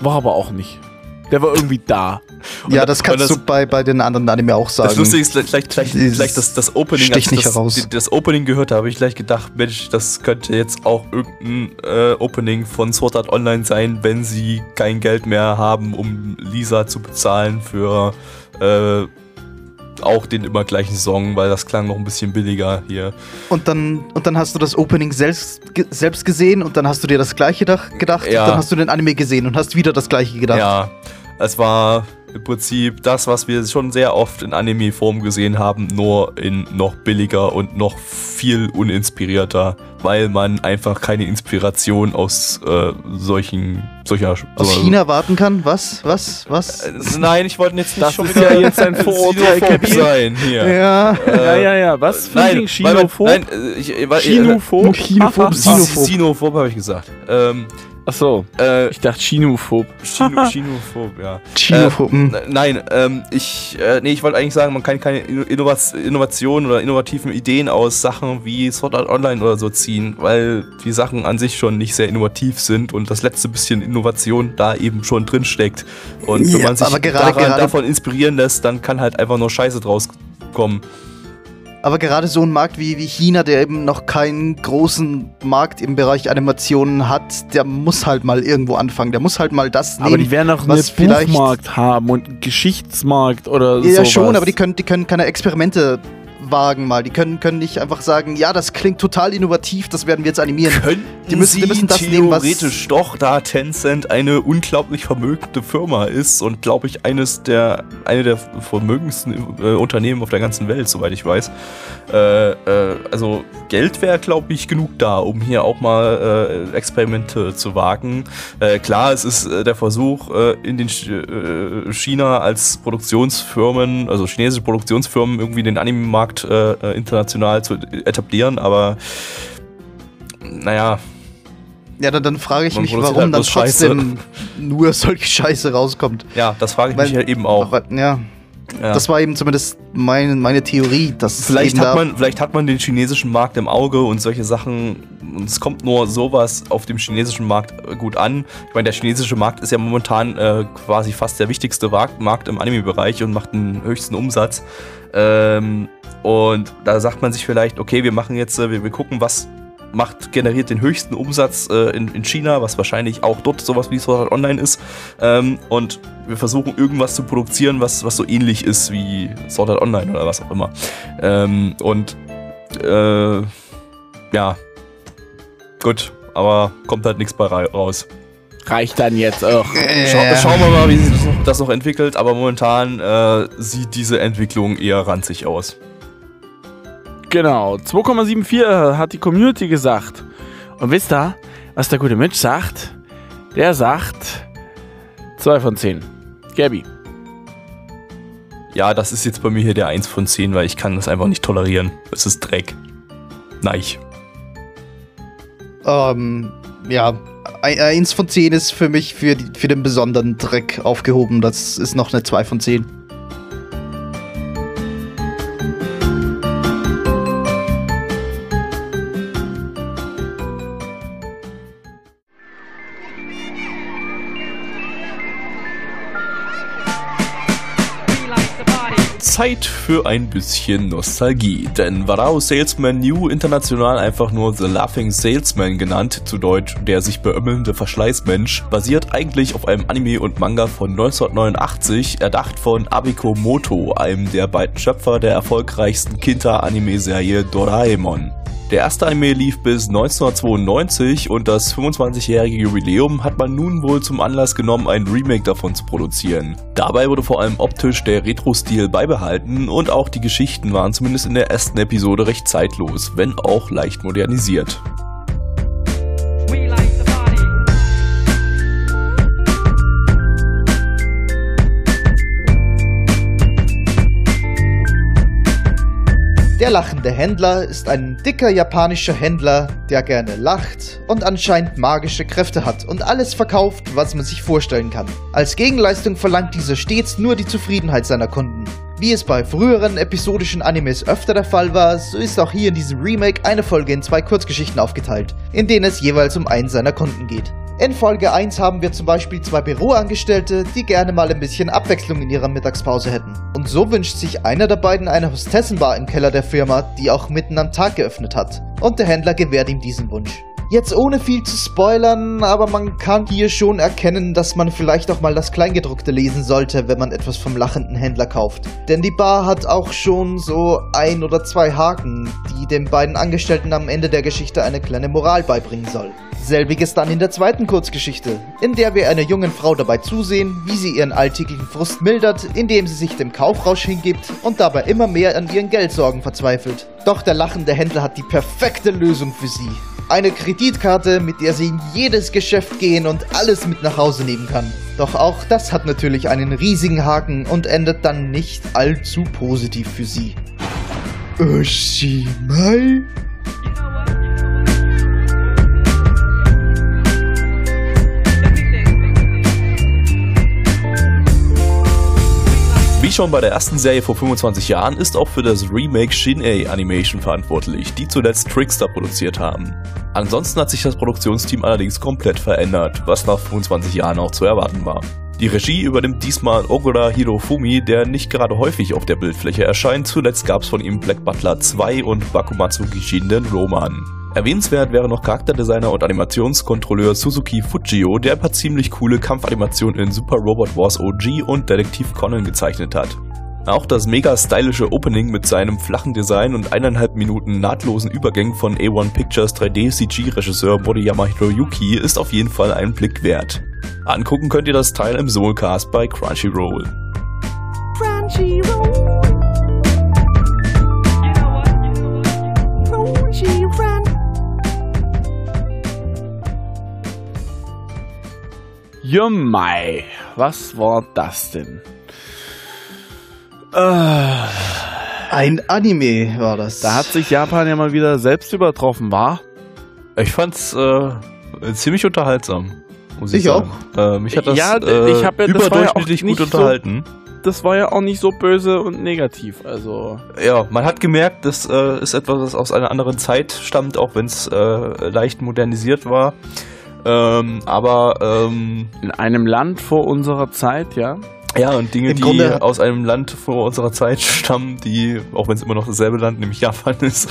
War aber auch nicht. Der war irgendwie da.
Ja, das kannst
das-
du bei, bei den anderen Anime auch sagen.
Das Lustige ist gleich, gleich, gleich, das, das Opening, als
nicht
das, das Opening gehört habe, habe ich gleich gedacht, Mensch, das könnte jetzt auch irgendein äh, Opening von Sword Art Online sein, wenn sie kein Geld mehr haben, um Lisa zu bezahlen für äh, auch den immer gleichen Song, weil das klang noch ein bisschen billiger hier.
Und dann, und dann hast du das Opening selbst, selbst gesehen und dann hast du dir das gleiche dach, gedacht
Ja.
und dann hast du den Anime gesehen und hast wieder das gleiche gedacht.
Ja, es war im Prinzip das, was wir schon sehr oft in Anime-Form gesehen haben, nur in noch billiger und noch viel uninspirierter, weil man einfach keine Inspiration aus äh, solchen solcher
Aus
so-
China warten kann? Was? Was? Was?
Äh, Nein, ich wollte jetzt nicht
Das
schon wieder
ja jetzt ein Vorurteil,
sein hier.
ja.
ja, ja, ja. Was?
Nein,
Chinophob?
Nein, äh, ich, ich, ich,
Chinophob?
Chinophob,
Aha.
Sinophob.
Sinophob habe ich gesagt. Ähm,
Achso,
äh,
ich dachte Chinophob.
Chino, Chinophob, ja.
Chinophob. hm.
Äh, nein, ähm, ich, äh, nee, ich wollte eigentlich sagen, man kann keine Innovat Innovationen oder innovativen Ideen aus Sachen wie Sword Art Online oder so ziehen, weil die Sachen an sich schon nicht sehr innovativ sind und das letzte bisschen Innovation da eben schon drin steckt. Und wenn
Ja,
man sich
aber gerade-
daran,
gerade-
davon inspirieren lässt, dann kann halt einfach nur Scheiße draus kommen.
Aber gerade so ein Markt wie, wie China, der eben noch keinen großen Markt im Bereich Animationen hat, der muss halt mal irgendwo anfangen. Der muss halt mal das nehmen.
Aber die werden auch einen
was
Buchmarkt haben und einen Geschichtsmarkt oder so.
Ja, schon, aber die können, die können keine Experimente wagen mal. Die können, können nicht einfach sagen, ja, das klingt total innovativ, das werden wir jetzt animieren.
Könnten
Die müssen- die müssen das nehmen, was-
theoretisch doch, da Tencent eine unglaublich vermögende Firma ist und glaube ich eines der eine der vermögendsten äh, Unternehmen auf der ganzen Welt, soweit ich weiß. Äh, äh, also Geld wäre glaube ich genug da, um hier auch mal äh, Experimente zu wagen. Äh, klar, es ist äh, der Versuch in den Ch China als Produktionsfirmen, also chinesische Produktionsfirmen irgendwie den Anime-Markt äh, äh, international zu etablieren, aber naja,
Ja, dann, dann frage ich mich, warum
halt
dann
bloß Scheiße.
trotzdem nur solche Scheiße rauskommt.
ja, das frage ich
Weil-
mich halt eben auch.
Ja,
Ja.
das war eben zumindest meine, meine Theorie. Dass es
Vielleicht hat, man, vielleicht hat man den chinesischen Markt im Auge und solche Sachen. Und es kommt nur sowas auf dem chinesischen Markt äh, gut an. Ich meine, der chinesische Markt ist ja momentan äh, quasi fast der wichtigste Markt im Anime-Bereich und macht den höchsten Umsatz. Ähm, und da sagt man sich vielleicht, okay, wir machen jetzt, äh, wir, wir gucken, was macht, generiert den höchsten Umsatz äh, in, in China, was wahrscheinlich auch dort sowas wie Sword Art Online ist. Ähm, und wir versuchen irgendwas zu produzieren, was, was so ähnlich ist wie Sword Art Online oder was auch immer. Ähm, und äh, ja, gut, aber kommt halt nichts bei ra- raus.
Reicht dann jetzt auch.
Schau,
Äh,
Schauen wir mal, wie sich das noch, das noch entwickelt, aber momentan äh, sieht diese Entwicklung eher ranzig aus.
Genau, 2,74 hat die Community gesagt. Und wisst ihr, was der gute Mitch sagt? Der sagt 2 von 10. Gabi.
Ja, das ist jetzt bei mir hier der 1 von 10, weil ich kann das einfach nicht tolerieren. Es ist Dreck. Nein.
Ähm, ja, ein- eins von zehn ist für mich für, die, für den besonderen Dreck aufgehoben. Das ist noch eine 2 von 10.
Zeit für ein bisschen Nostalgie, denn Varao Salesman New international einfach nur The Laughing Salesman genannt, zu Deutsch der sich beömmelnde Verschleißmensch, basiert eigentlich auf einem Anime und Manga von 1989, erdacht von Abiko Moto, einem der beiden Schöpfer der erfolgreichsten Kinta-Anime-Serie Doraemon. Der erste Anime lief bis 1992 und das 25-jährige Jubiläum hat man nun wohl zum Anlass genommen, ein Remake davon zu produzieren. Dabei wurde vor allem optisch der Retro-Stil beibehalten und auch die Geschichten waren zumindest in der ersten Episode recht zeitlos, wenn auch leicht modernisiert.
Der lachende Händler ist ein dicker japanischer Händler, der gerne lacht und anscheinend magische Kräfte hat und alles verkauft, was man sich vorstellen kann. Als Gegenleistung verlangt dieser stets nur die Zufriedenheit seiner Kunden. Wie es bei früheren episodischen Animes öfter der Fall war, so ist auch hier in diesem Remake eine Folge in zwei Kurzgeschichten aufgeteilt, in denen es jeweils um einen seiner Kunden geht. In Folge 1 haben wir zum Beispiel zwei Büroangestellte, die gerne mal ein bisschen Abwechslung in ihrer Mittagspause hätten. Und so wünscht sich einer der beiden eine Hostessenbar im Keller der Firma, die auch mitten am Tag geöffnet hat. Und der Händler gewährt ihm diesen Wunsch. Jetzt ohne viel zu spoilern, aber man kann hier schon erkennen, dass man vielleicht auch mal das Kleingedruckte lesen sollte, wenn man etwas vom lachenden Händler kauft. Denn die Bar hat auch schon so ein oder zwei Haken, die den beiden Angestellten am Ende der Geschichte eine kleine Moral beibringen soll. Selbiges dann in der zweiten Kurzgeschichte, in der wir einer jungen Frau dabei zusehen, wie sie ihren alltäglichen Frust mildert, indem sie sich dem Kaufrausch hingibt und dabei immer mehr an ihren Geldsorgen verzweifelt. Doch der lachende Händler hat die perfekte Lösung für sie. Eine Kreditkarte, mit der sie in jedes Geschäft gehen und alles mit nach Hause nehmen kann. Doch auch das hat natürlich einen riesigen Haken und endet dann nicht allzu positiv für sie. Oshimai?
Schon bei der ersten Serie vor 25 Jahren ist auch für das Remake Shin-A Animation verantwortlich, die zuletzt Trickster produziert haben. Ansonsten hat sich das Produktionsteam allerdings komplett verändert, was nach 25 Jahren auch zu erwarten war. Die Regie übernimmt diesmal Ogura Hirofumi, der nicht gerade häufig auf der Bildfläche erscheint. Zuletzt gab es von ihm Black Butler 2 und Bakumatsu Gishin den Roman. Erwähnenswert wäre noch Charakterdesigner und Animationskontrolleur Suzuki Fujio, der ein paar ziemlich coole Kampfanimationen in Super Robot Wars OG und Detektiv Conan gezeichnet hat. Auch das mega stylische Opening mit seinem flachen Design und eineinhalb Minuten nahtlosen Übergängen von A1 Pictures 3D-CG-Regisseur Moriyama Hiroyuki ist auf jeden Fall einen Blick wert. Angucken könnt ihr das Teil im Soulcast bei Crunchyroll.
Jumai, was war das denn? Äh,
Ein Anime war das.
da hat sich Japan ja mal wieder selbst übertroffen, war?
Ich fand's äh, ziemlich unterhaltsam. Muss ich,
Ich
sagen. Äh, mich hat das
Ja,
äh,
ich hab ja- ja auch
überdurchschnittlich
nicht
gut
so-
unterhalten.
Das war ja auch nicht so böse und negativ, also.
Ja, man hat gemerkt, das äh, ist etwas, das aus einer anderen Zeit stammt, auch wenn es äh, leicht modernisiert war. Ähm, aber ähm,
In einem Land vor unserer Zeit, ja.
Ja, und Dinge,
Im
die
Grunde-
aus einem Land vor unserer Zeit stammen, die, auch wenn es immer noch dasselbe Land, nämlich Japan ist,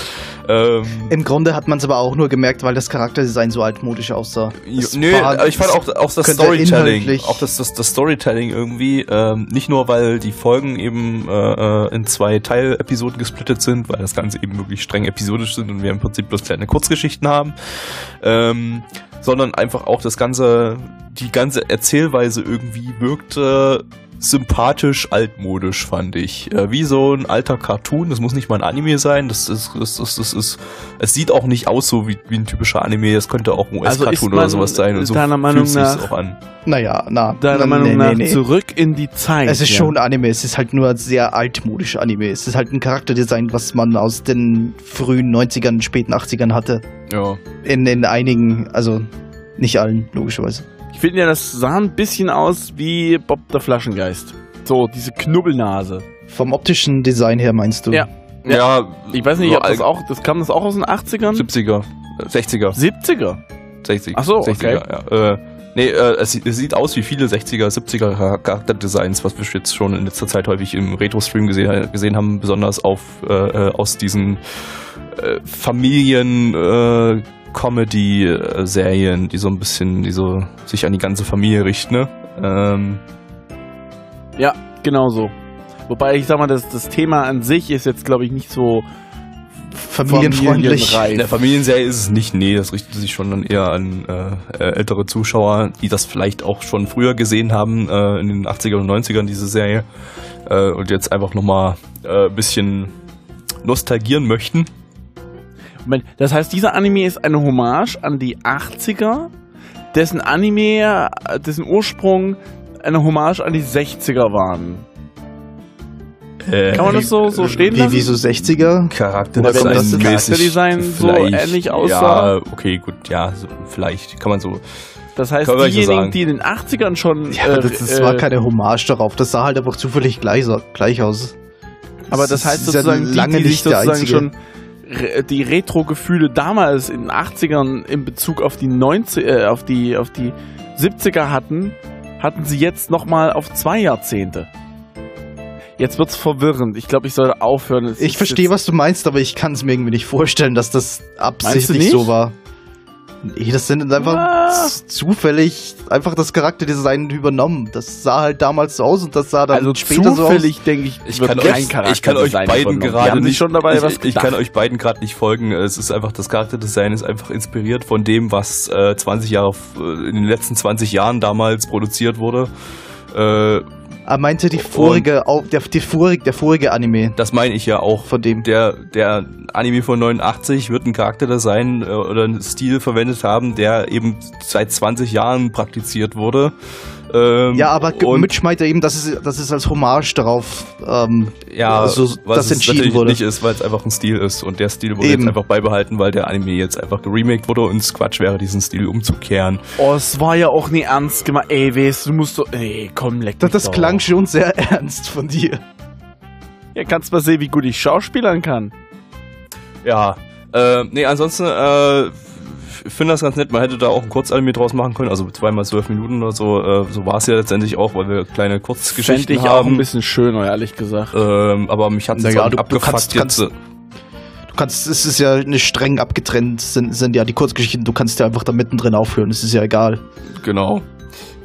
ähm,
Im Grunde hat man es aber auch nur gemerkt, weil das Charakterdesign so altmodisch aussah. Es
Nö,
war-
ich fand auch, auch das Storytelling, auch das, das, das Storytelling irgendwie, ähm, nicht nur, weil die Folgen eben äh, äh, in zwei Teilepisoden gesplittet sind, weil das Ganze eben wirklich streng episodisch sind und wir im Prinzip bloß kleine Kurzgeschichten haben, ähm, sondern einfach auch das Ganze, die ganze Erzählweise irgendwie wirkte sympathisch altmodisch, fand ich. Äh, wie so ein alter Cartoon, das muss nicht mal ein Anime sein, das ist, das, das, das ist, es sieht auch nicht aus so wie, wie ein typischer Anime, das könnte auch ein
Also
US-Cartoon
man
oder sowas sein und so
deiner Meinung
fühlt
nach-
auch an.
Naja, na.
Deiner Meinung
nee,
nach
nee, nee.
zurück in die Zeit.
Es ist
ja.
schon Anime, es ist halt nur sehr altmodisch Anime. Es ist halt ein Charakterdesign, was man aus den frühen 90ern, späten 80ern hatte.
Ja.
In, in einigen, also nicht allen, logischerweise.
Ich finde ja, das sah ein bisschen aus wie Bob der Flaschengeist. So, diese Knubbelnase.
Vom optischen Design her meinst du?
Ja.
Ja,
Ich weiß nicht,
So
ob das auch, das kam das auch aus den 80ern?
70er, äh, 60er,
70er.
60.
Ach so,
60er, ja. Äh, nee, äh, es, sieht- es sieht aus wie viele 60er, 70er Char- Charakterdesigns, was wir jetzt schon in letzter Zeit häufig im Retro-Stream gesehen, gesehen haben, besonders auf äh, äh, aus diesen äh, Familien äh, Comedy-Serien, die so ein bisschen, die so sich an die ganze Familie richten, ne? Ähm,
Ja, genau so. Wobei ich sag mal, das, das Thema an sich ist jetzt, glaube ich, nicht so
Familienfreundlich.
In der Familienserie ist es nicht, nee, das richtet sich schon dann eher an äh, äh, ältere Zuschauer, die das vielleicht auch schon früher gesehen haben, äh, in den 80er und 90ern, diese Serie, äh, und jetzt einfach nochmal äh, ein bisschen nostalgieren möchten.
Das heißt, dieser Anime ist eine Hommage an die 80er, dessen Anime, äh, dessen Ursprung eine Hommage an die 60er waren.
Äh,
Kann man das so, so stehen
Wie,
lassen?
wie so 60er?
Charakterdesign,
Oder wenn das
Charakterdesign so ähnlich aussah?
Ja, okay, gut, ja, so, vielleicht kann man so.
Das heißt,
Kann so
diejenigen,
sagen.
die in den 80ern schon.
Ja,
äh,
das, das
äh,
war keine Hommage darauf. Das sah halt einfach zufällig gleich, gleich aus.
Aber das heißt
ist ja
sozusagen, die,
lange
die sich
nicht der
sozusagen schon die Retro-Gefühle damals in den 80ern in Bezug auf die 90, äh, auf die, auf die 70er hatten, hatten sie jetzt nochmal auf zwei Jahrzehnte. Jetzt wird's verwirrend. Ich glaube, ich sollte aufhören. Es
Ich verstehe, was du meinst, aber ich kann es mir irgendwie nicht vorstellen, dass das absichtlich so war. Nee, das sind einfach
Ah.
zufällig einfach das Charakterdesign übernommen. Das sah halt damals so aus und das sah dann
Also
später so aus.
zufällig denke ich,
Ich kann,
kein
euch, ich kann euch
Design
beiden gerade nicht,
schon dabei
ich,
was
ich, ich kann euch beiden gerade nicht folgen. Es ist einfach, das Charakterdesign ist einfach inspiriert von dem, was äh, 20 Jahre, äh, in den letzten 20 Jahren damals produziert wurde. Äh,
Er meinte die vorige, au- der, die vorige, der vorige Anime
das meine ich ja auch.
von dem.
Der, der Anime von 89 wird ein Charakterdesign äh, oder einen Stil verwendet haben, der eben seit 20 Jahren praktiziert wurde. Ähm,
Ja, aber Mitch meinte eben, dass es, dass es als Hommage darauf ähm,
Ja,
so,
was
das entschieden
natürlich
wurde.
nicht ist, weil es einfach ein Stil ist. Und der Stil wurde
Eben.
jetzt einfach beibehalten, weil der Anime jetzt einfach geremaked wurde und es Quatsch wäre, diesen Stil umzukehren.
Oh, es war ja auch nie ernst gemeint. Ey, weißt du, du musst doch. Ey, komm, leck
Das,
mich
das
doch.
klang schon sehr ernst von dir.
Ja, kannst mal sehen, wie gut ich schauspielern kann.
Ja, äh, nee, ansonsten, äh, finde das ganz nett. Man hätte da auch ein Kurzanime draus machen können, also zweimal zwölf Minuten oder so. Äh, so war es ja letztendlich auch, weil wir kleine Kurzgeschichten
ich auch
haben.
ein bisschen schöner, ehrlich gesagt.
ähm, aber mich hat es
Naja,
auch
du- du
abgefuckt
kannst-
jetzt.
kannst- Du kannst, es ist ja eine streng abgetrennt, sind, sind ja die Kurzgeschichten, du kannst ja einfach da mittendrin aufhören, es ist ja egal.
Genau.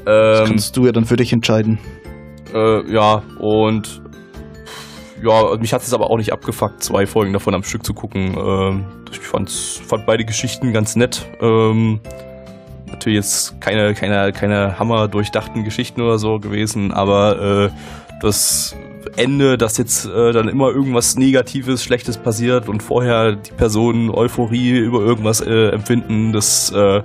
Das
Ähm,
kannst du ja dann für dich entscheiden.
Äh, ja, und ja, mich hat es aber auch nicht abgefuckt, zwei Folgen davon am Stück zu gucken. Ähm, ich fand's, fand beide Geschichten ganz nett. Ähm, natürlich jetzt keine, keine, keine hammer durchdachten Geschichten oder so gewesen, aber äh, das Ende, dass jetzt äh, dann immer irgendwas Negatives, Schlechtes passiert und vorher die Personen Euphorie über irgendwas äh, empfinden, das äh,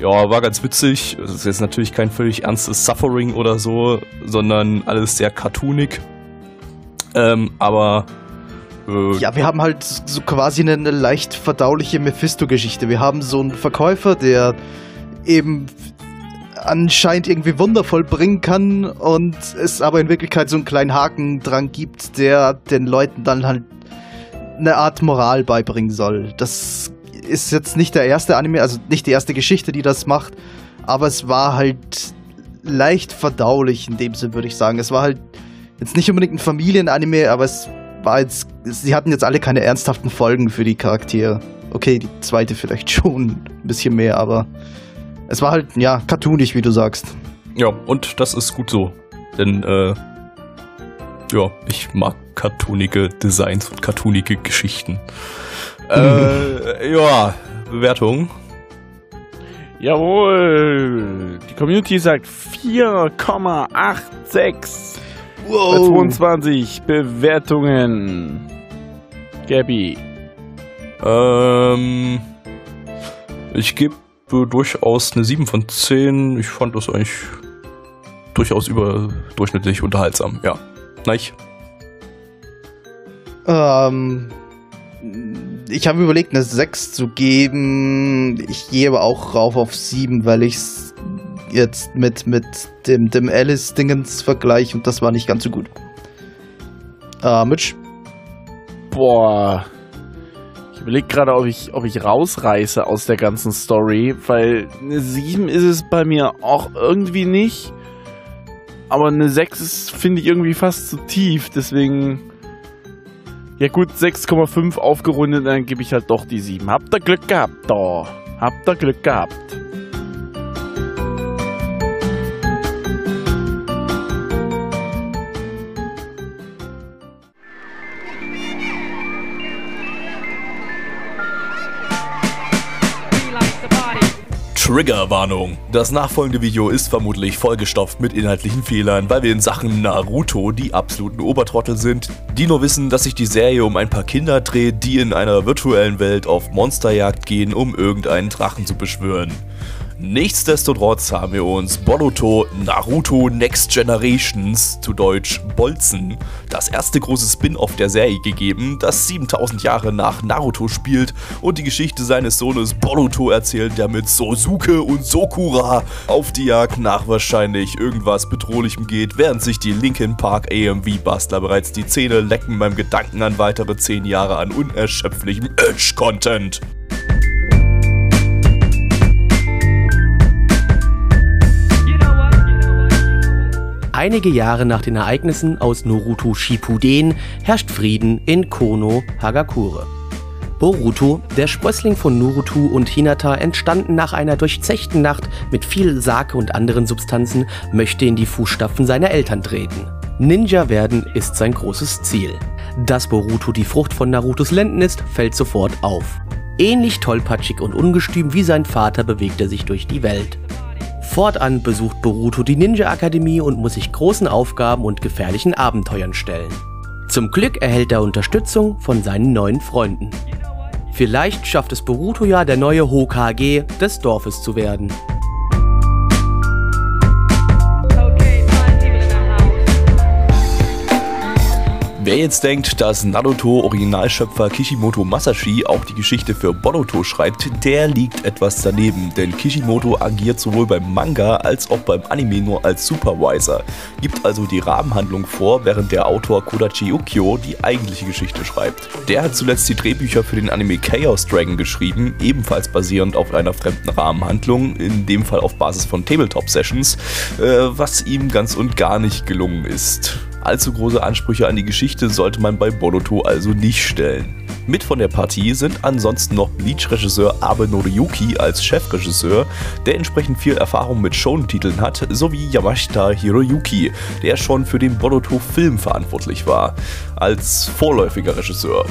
ja, war ganz witzig. Es ist jetzt natürlich kein völlig ernstes Suffering oder so, sondern alles sehr cartoonig. Ähm, aber äh,
Ja, wir haben halt so quasi eine, leicht verdauliche Mephisto-Geschichte. Wir haben so einen Verkäufer, der eben anscheinend irgendwie wundervoll bringen kann und es aber in Wirklichkeit so einen kleinen Haken dran gibt, der den Leuten dann halt eine Art Moral beibringen soll. Das ist jetzt nicht der erste Anime, also nicht die erste Geschichte, die das macht, aber es war halt leicht verdaulich in dem Sinn, würde ich sagen. Es war halt jetzt nicht unbedingt ein Familienanime, aber es war jetzt, sie hatten jetzt alle keine ernsthaften Folgen für die Charaktere. Okay, die zweite vielleicht schon ein bisschen mehr, aber es war halt, ja, cartoonig, wie du sagst.
ja, und das ist gut so. Denn äh, ja, ich mag cartoonige Designs und cartoonige Geschichten. äh, ja, Bewertung.
Jawohl. Die Community sagt 4,86 bei
Wow.
22 Bewertungen. Gabby.
Ähm, ich gebe durchaus eine 7 von 10. Ich fand das eigentlich durchaus überdurchschnittlich unterhaltsam, ja. Nein,
Ähm, ich habe überlegt, eine 6 zu geben. Ich gehe aber auch rauf auf 7, weil ich es jetzt mit, mit dem, dem Alice-Dingens vergleiche und das war nicht ganz so gut. Äh, Mitch?
Boah. Ich überlege gerade, ob ich, ob ich rausreiße aus der ganzen Story, weil eine 7 ist es bei mir auch irgendwie nicht. Aber eine 6 ist, finde ich, irgendwie fast zu tief. Deswegen. Ja, gut, 6,5 aufgerundet, dann gebe ich halt doch die 7. Habt ihr Glück gehabt, doch. Habt ihr Glück gehabt.
Triggerwarnung. Das nachfolgende Video ist vermutlich vollgestopft mit inhaltlichen Fehlern, weil wir in Sachen Naruto die absoluten Obertrottel sind, die nur wissen, dass sich die Serie um ein paar Kinder dreht, die in einer virtuellen Welt auf Monsterjagd gehen, um irgendeinen Drachen zu beschwören. Nichtsdestotrotz haben wir uns Boruto Naruto Next Generations, zu Deutsch Bolzen, das erste große Spin-off der Serie gegeben, das 7000 Jahre nach Naruto spielt und die Geschichte seines Sohnes Boruto erzählt, der mit Sosuke und Sokura auf die Jagd nach wahrscheinlich irgendwas Bedrohlichem geht, während sich die Linkin Park AMV Bastler bereits die Zähne lecken beim Gedanken an weitere 10 Jahre an unerschöpflichem Edge-Content.
Einige Jahre nach den Ereignissen aus Naruto Shippuden herrscht Frieden in Kono Hagakure. Boruto, der Sprössling von Naruto und Hinata, entstanden nach einer durchzechten Nacht mit viel Sake und anderen Substanzen, möchte in die Fußstapfen seiner Eltern treten. Ninja werden ist sein großes Ziel. Dass Boruto die Frucht von Narutos Lenden ist, fällt sofort auf. Ähnlich tollpatschig und ungestüm wie sein Vater bewegt er sich durch die Welt. Fortan besucht Boruto die Ninja-Akademie und muss sich großen Aufgaben und gefährlichen Abenteuern stellen. Zum Glück erhält er Unterstützung von seinen neuen Freunden. Vielleicht schafft es Boruto ja, der neue Hokage des Dorfes zu werden.
Wer jetzt denkt, dass Naruto Originalschöpfer Kishimoto Masashi auch die Geschichte für Boruto schreibt, der liegt etwas daneben, denn Kishimoto agiert sowohl beim Manga als auch beim Anime nur als Supervisor, gibt also die Rahmenhandlung vor, während der Autor Kodachi Ukyo die eigentliche Geschichte schreibt. Der hat zuletzt die Drehbücher für den Anime Chaos Dragon geschrieben, ebenfalls basierend auf einer fremden Rahmenhandlung, in dem Fall auf Basis von Tabletop Sessions, äh, was ihm ganz und gar nicht gelungen ist. Allzu große Ansprüche an die Geschichte sollte man bei Boruto also nicht stellen. Mit von der Partie sind ansonsten noch Bleach-Regisseur Abe Noriyuki als Chefregisseur, der entsprechend viel Erfahrung mit Shonen-Titeln hat, sowie Yamashita Hiroyuki, der schon für den Boruto-Film verantwortlich war, als vorläufiger Regisseur.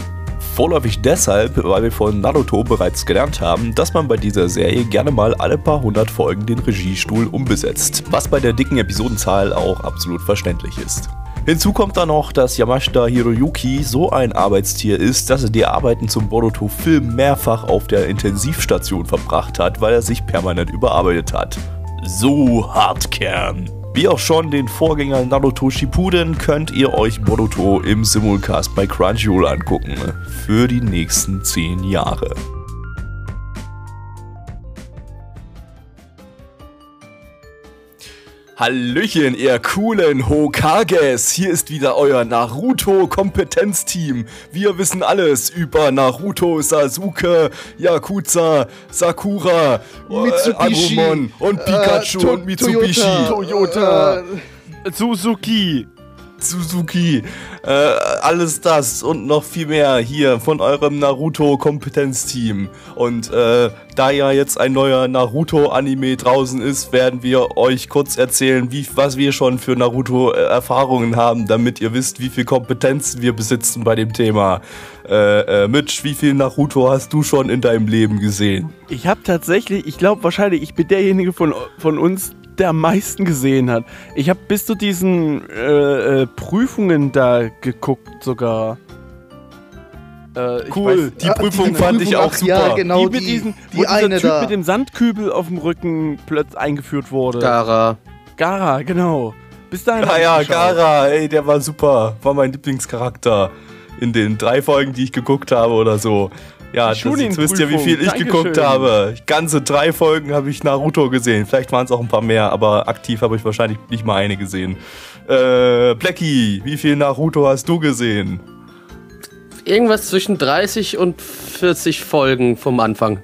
Vorläufig deshalb, weil wir von Naruto bereits gelernt haben, dass man bei dieser Serie gerne mal alle paar hundert Folgen den Regiestuhl umbesetzt, was bei der dicken Episodenzahl auch absolut verständlich ist. Hinzu kommt dann noch, dass Yamashita Hiroyuki so ein Arbeitstier ist, dass er die Arbeiten zum Boruto-Film mehrfach auf der Intensivstation verbracht hat, weil er sich permanent überarbeitet hat. So Hartkern. Wie auch schon den Vorgänger Naruto Shippuden könnt ihr euch Boruto im Simulcast bei Crunchyroll angucken. Für die nächsten 10 Jahre. Hallöchen, ihr coolen Hokages! Hier ist wieder euer Naruto-Kompetenzteam. Wir wissen alles über Naruto, Sasuke, Yakuza, Sakura,
Mitsubishi,
äh, Agumon und Pikachu
äh,
und Mitsubishi.
Toyota.
Äh, Suzuki.
Suzuki, äh, alles das und noch viel mehr hier von eurem Naruto-Kompetenzteam. Und äh, da ja jetzt ein neuer Naruto-Anime draußen ist, werden wir euch kurz erzählen, wie, was wir schon für Naruto-Erfahrungen haben, damit ihr wisst, wie viel Kompetenzen wir besitzen bei dem Thema. Äh, äh, Mitch, wie viel Naruto hast du schon in deinem Leben gesehen?
Ich habe tatsächlich, ich glaube wahrscheinlich, ich bin derjenige von, von uns, der am meisten gesehen hat. Ich habe bis zu diesen äh, äh, Prüfungen da geguckt sogar. Äh, ich
Cool,
weiß-
die Prüfung
die
fand ich auch super.
ja, genau.
die mit
die-
diesen,
die
wo dieser
eine
Typ
da.
mit dem Sandkübel auf dem Rücken plötzlich eingeführt wurde.
Gara.
Gara, genau. Bis dahin.
Ah ja. Gara, ey, der war super. War mein Lieblingscharakter in den drei Folgen, die ich geguckt habe oder so. Ja, das, jetzt wisst ihr, wie viel ich
Schunin-Prüfung.
geguckt
Dankeschön.
habe. Ganze drei Folgen habe ich Naruto gesehen. Vielleicht waren es auch ein paar mehr, aber aktiv habe ich wahrscheinlich nicht mal eine gesehen. Äh, Blackie, wie viel Naruto hast du gesehen?
Irgendwas zwischen 30 und 40 Folgen vom Anfang.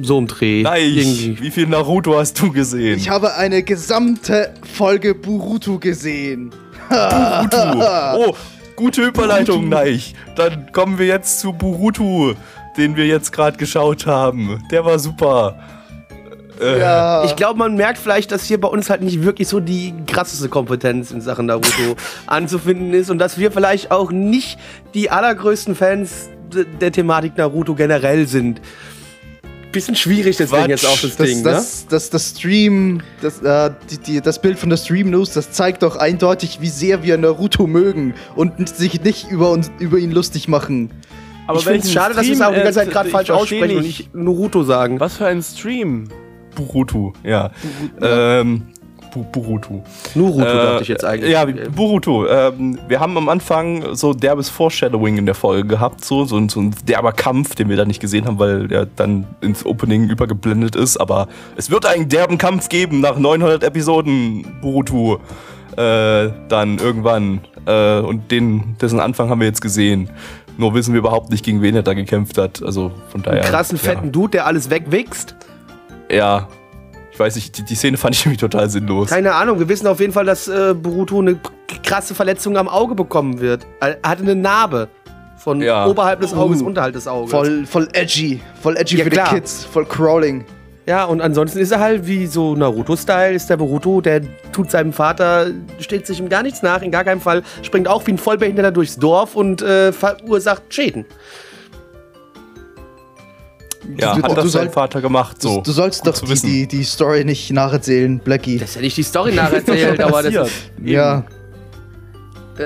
So im Dreh.
Nein,
Irgendwie.
wie viel Naruto hast du gesehen?
Ich habe eine gesamte Folge Buruto gesehen.
Burutu. Oh, gute Überleitung, Neich. Dann kommen wir jetzt zu Burutu, den wir jetzt gerade geschaut haben. Der war super. Äh,
Ja.
Ich glaube, man merkt vielleicht, dass hier bei uns halt nicht wirklich so die krasseste Kompetenz in Sachen Naruto anzufinden ist und dass wir vielleicht auch nicht die allergrößten Fans der Thematik Naruto generell sind. Bisschen schwierig deswegen
Quatsch.
jetzt auch das,
Das,
Ding,
das, das, das Stream, das, äh, die, die, das Bild von der Stream News, das zeigt doch eindeutig, wie sehr wir Naruto mögen und sich nicht über, uns, über ihn lustig machen.
Aber
ich finde es schade, dass wir es
Stream,
auch die ganze Zeit
äh,
gerade
ich
falsch aussprechen und
nicht.
Naruto sagen.
Was für ein Stream?
Burutu, ja. Ähm, Bu Burutu.
Naruto
Äh,
dachte ich jetzt eigentlich.
Ja, Burutu. Ähm, wir haben am Anfang so derbes Foreshadowing in der Folge gehabt, so, so, ein- so ein derber Kampf, den wir da nicht gesehen haben, weil der dann ins Opening übergeblendet ist. Aber es wird einen derben Kampf geben nach 900 Episoden Burutu. Äh, dann irgendwann. Äh, und den, dessen Anfang haben wir jetzt gesehen. Nur wissen wir überhaupt nicht, gegen wen er da gekämpft hat. Also von daher.
Einen krassen, fetten Dude, der alles wegwichst.
Ja, ja. Ich weiß nicht, die, die Szene fand ich irgendwie total sinnlos.
Keine Ahnung, wir wissen auf jeden Fall, dass äh, Boruto eine krasse Verletzung am Auge bekommen wird. Er hatte eine Narbe. Von
Ja.
oberhalb des Auges,
Uh,
unterhalb des Auges.
Voll, voll edgy. Voll edgy
Ja,
für
klar.
die Kids. Voll crawling.
Ja, und ansonsten ist er halt wie so Naruto-Style, ist der Boruto, der tut seinem Vater, steht sich ihm gar nichts nach, in gar keinem Fall, springt auch wie ein Vollbehinderter durchs Dorf und äh, verursacht Schäden.
Ja,
Du-
hat
du
das sein Vater gemacht, so.
du, du sollst
Gut
doch die, die, die Story nicht nacherzählen, Blackie.
Das ist ja nicht die Story nacherzählt, aber das ist,
ja,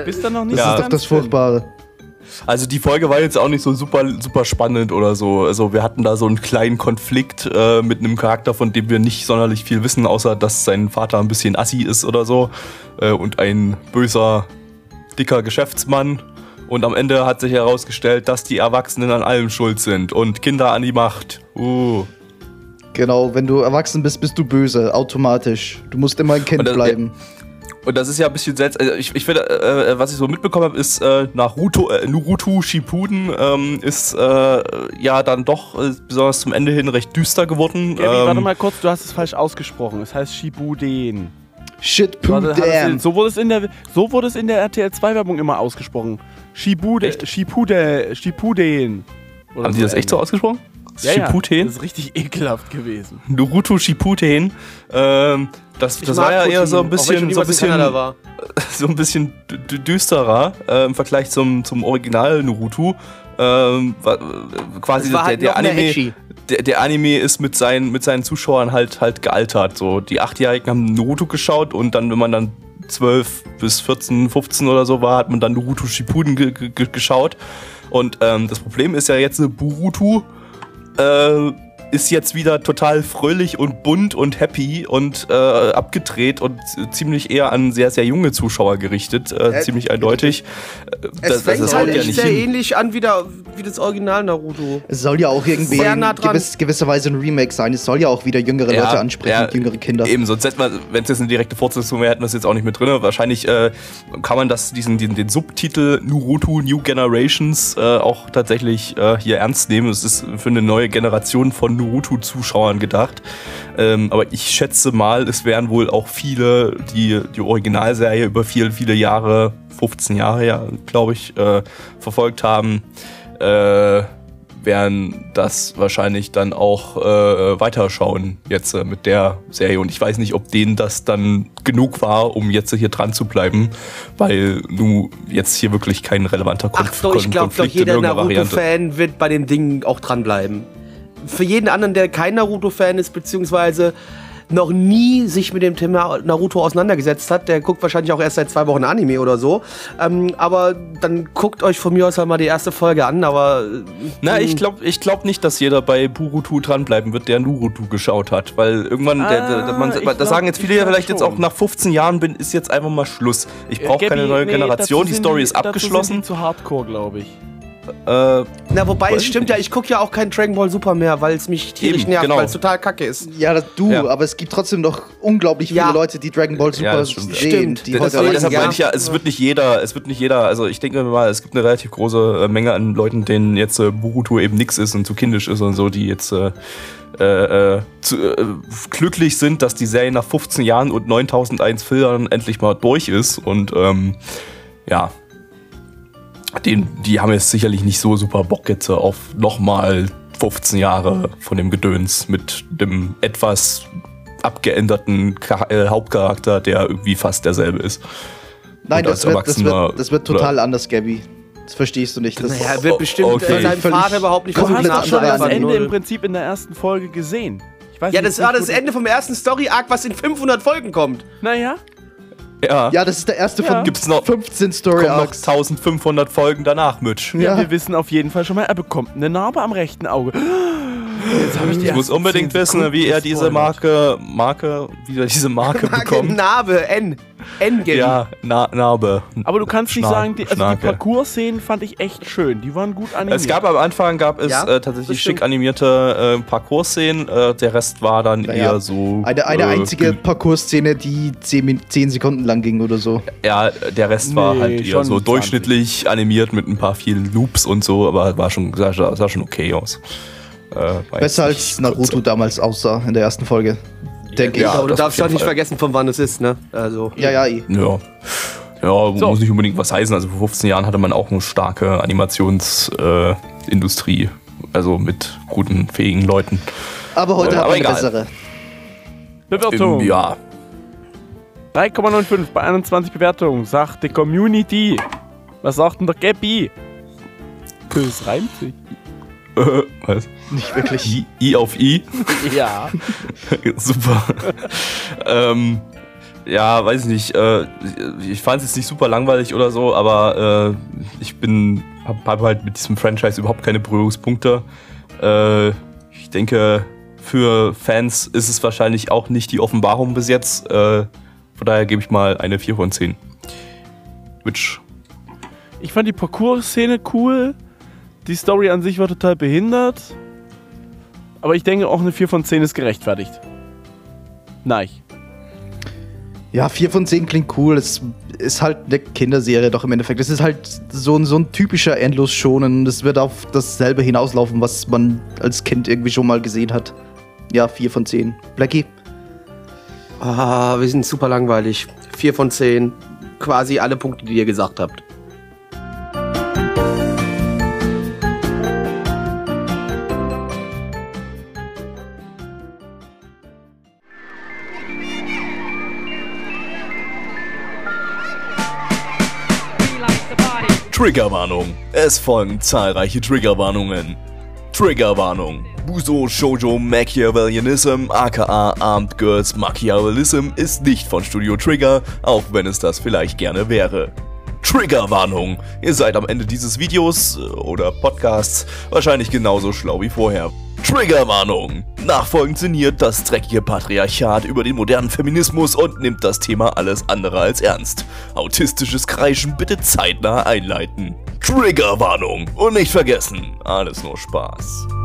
Bist du noch nicht
das
Ja.
ist doch das Furchtbare.
Also die Folge war jetzt auch nicht so super, super spannend oder so. Also wir hatten da so einen kleinen Konflikt äh, mit einem Charakter, von dem wir nicht sonderlich viel wissen, außer dass sein Vater ein bisschen assi ist oder so. Äh, und ein böser, dicker Geschäftsmann. Und am Ende hat sich herausgestellt, dass die Erwachsenen an allem schuld sind und Kinder an die Macht. Uh.
Genau, wenn du erwachsen bist, bist du böse, automatisch. Du musst immer ein Kind
das-
bleiben.
Und das ist ja ein bisschen seltsam. Also ich, ich finde, äh, was ich so mitbekommen habe, ist, äh, nach Ruto, äh, Naruto Shippuden ähm, ist äh, ja dann doch äh, besonders zum Ende hin recht düster geworden.
Gabby, warte
Ähm,
mal kurz, du hast es falsch ausgesprochen. Es heißt Shibuden.
Shit, poo,
Warte, hat es-
damn.
So wurde es in der, so wurde es in der RTL 2 Werbung immer ausgesprochen. Shibude, Shipude, Shipuden. Oder
Haben die das echt so ausgesprochen?
Ja, ja.
Shippuden?
Das ist richtig ekelhaft gewesen.
Naruto Shippuden. Ähm, das das war ja eher
Putin,
so ein bisschen, so ein bisschen, so ein bisschen dü- dü- düsterer äh, im Vergleich zum, zum Original Naruto. Ähm, äh, quasi der,
halt
der Anime. Der, der Anime ist mit seinen, mit seinen Zuschauern halt, halt gealtert. So, die Achtjährigen haben Naruto geschaut und dann, wenn man dann 12 bis 14, 15 oder so war, hat man dann Naruto Shippuden ge ge ge- geschaut. Und ähm, das Problem ist ja jetzt, äh, Boruto äh, ist jetzt wieder total fröhlich und bunt und happy und äh, abgedreht und ziemlich eher an sehr, sehr junge Zuschauer gerichtet. Äh,
Äh,
ziemlich eindeutig. Äh,
Es fängt
haut
halt
ja
echt
nicht
sehr
hin.
ähnlich an wie, der, wie das Original Naruto.
Es soll ja auch irgendwie
Sehr
in
nah dran.
gewiss, gewisser Weise ein Remake sein. Es soll ja auch wieder jüngere
Ja,
Leute ansprechen,
ja,
jüngere Kinder.
Eben, sonst hätten wir, wenn es jetzt eine direkte Fortsetzung wäre, hätten wir es jetzt auch nicht mit drin. Wahrscheinlich äh, kann man das, diesen, den, den Subtitel Naruto New Generations äh, auch tatsächlich äh, hier ernst nehmen. Es ist für eine neue Generation von Naruto-Zuschauern gedacht. Ähm, aber ich schätze mal, es wären wohl auch viele, die die Originalserie über viele, viele Jahre, 15 Jahre ja, glaube ich, äh, verfolgt haben. Äh, werden das wahrscheinlich dann auch äh, weiterschauen jetzt äh, mit der Serie. Und ich weiß nicht, ob denen das dann genug war, um jetzt hier dran zu bleiben, weil du jetzt hier wirklich kein relevanter
Ach
Konf
doch, ich glaube jeder. Naruto-Fan wird bei dem Ding auch dranbleiben. Für jeden anderen, der kein Naruto-Fan ist, beziehungsweise noch nie sich mit dem Thema Naruto auseinandergesetzt hat, der guckt wahrscheinlich auch erst seit zwei Wochen Anime oder so. Ähm, aber dann guckt euch von mir aus halt mal die erste Folge an, aber. äh,
Na, ich glaube ich glaub nicht, dass jeder bei Burutu dranbleiben wird, der Naruto geschaut hat, weil irgendwann, der, der, der, man,
Ah, glaub-
sagen jetzt viele ja vielleicht jetzt
schon.
auch nach 15 Jahren bin, ist jetzt einfach mal Schluss. Ich brauche
Gabby,
keine neue
nee,
Generation, die Story ist abgeschlossen.
die zu hardcore, glaube ich.
Äh,
Na, wobei, es stimmt ja, ich gucke ja auch kein Dragon Ball Super mehr, weil es mich tierisch
Eben,
nervt,
genau.
weil es total kacke ist.
Ja, das, du,
Ja.
aber es gibt trotzdem noch unglaublich viele
Ja.
Leute, die Dragon Ball Super
Ja, das stimmt.
sehen.
Stimmt.
Die
Das,
heute
deshalb
ja.
meine ich ja, es wird nicht jeder, es wird nicht jeder, also ich denke mal, es gibt eine relativ große äh, Menge an Leuten, denen jetzt äh, Boruto eben nix ist und zu kindisch ist und so, die jetzt äh, äh, äh, zu, äh, glücklich sind, dass die Serie nach 15 Jahren und 9001 Filtern endlich mal durch ist und ähm, ja, den, die haben jetzt sicherlich nicht so super Bock jetzt auf nochmal 15 Jahre von dem Gedöns mit dem etwas abgeänderten äh, Hauptcharakter, der irgendwie fast derselbe ist.
Nein, das
als
wird, das, wird, das wird total anders, Gabby. Das verstehst du nicht. Das
Naja, er wird bestimmt
okay.
äh, seinem
Völlig-
Vater überhaupt nicht
Du hast doch schon das. Ende im Prinzip in der ersten Folge gesehen. Ich weiß
Ja,
nicht,
das war das Ende vom ersten Story-Arc, was in 500 Folgen kommt.
Naja,
Ja,
ja, das ist der erste
Ja.
von
gibt's noch,
15 Story
kommen noch
Arcs.
1500 Folgen danach, Mitch.
ja.
Ja.
wir wissen auf jeden Fall schon mal, er bekommt eine Narbe am rechten Auge. Ich
Ich muss unbedingt
10
wissen, wie er diese. Marke, Marke, wie er diese Marke bekommt.
Narbe, N. N, Gabby.
Ja, Na Narbe.
Aber du kannst nicht
Schnar-
sagen, die, also die. Parcours-Szenen fand ich echt schön. Die waren gut animiert.
Es gab am Anfang gab es
Ja,
äh, tatsächlich schick animierte äh, Parcours-Szenen. Äh, der Rest war dann
Naja,
eher so.
Eine, eine
äh,
einzige
ge-
Parcours-Szene, die 10, Min- 10 Sekunden lang ging oder so.
Ja, der Rest war
Nee,
halt eher so
20.
durchschnittlich animiert mit ein paar vielen Loops und so, aber war schon, sah, sah schon okay aus. Äh,
Besser als Naruto damals aussah in der ersten Folge. Denke
Ja,
ich.
Aber du
das
darfst
jeden
nicht vergessen, von wann es ist, ne? Also.
Ja, ja, eh.
Ja. Ja,
So.
muss nicht unbedingt was heißen. Also vor 15 Jahren hatte man auch eine starke Animationsindustrie. Äh, also mit guten, fähigen Leuten.
Aber heute wir eine
egal.
bessere.
Bewertung.
Ähm, ja,
3,95 bei 21 Bewertungen, sagt die Community. Was sagt denn der Gabby? Das reimt sich.
Äh, was?
Nicht wirklich.
I, I auf I.
Ja.
super. ähm, ja, weiß ich nicht. Äh, ich fand es jetzt nicht super langweilig oder so, aber äh, ich bin, hab, hab halt mit diesem Franchise überhaupt keine Berührungspunkte. Äh, ich denke, für Fans ist es wahrscheinlich auch nicht die Offenbarung bis jetzt. Äh, von daher gebe ich mal eine 4 von 10. Which,
Ich fand die Parcours-Szene cool. Die Story an sich war total behindert. Aber ich denke, auch eine 4 von 10 ist gerechtfertigt. Nein.
Ja, 4 von 10 klingt cool. Es ist halt eine Kinderserie, doch im Endeffekt. Es ist halt so ein, so ein typischer Endlos-Schonen. Das wird auf dasselbe hinauslaufen, was man als Kind irgendwie schon mal gesehen hat. Ja, 4 von 10. Blackie?
Ah, wir sind super langweilig. Vier von zehn. Quasi alle Punkte, die ihr gesagt habt.
Triggerwarnung. Es folgen zahlreiche Triggerwarnungen. Triggerwarnung. Buso Shoujo Machiavellianism aka Armed Girls Machiavellism ist nicht von Studio Trigger, auch wenn es das vielleicht gerne wäre. Triggerwarnung. Ihr seid am Ende dieses Videos äh, oder Podcasts wahrscheinlich genauso schlau wie vorher. Triggerwarnung. Nachfolgend sinniert das dreckige Patriarchat über den modernen Feminismus und nimmt das Thema alles andere als ernst. Autistisches Kreischen bitte zeitnah einleiten. Triggerwarnung. Und nicht vergessen, alles nur Spaß.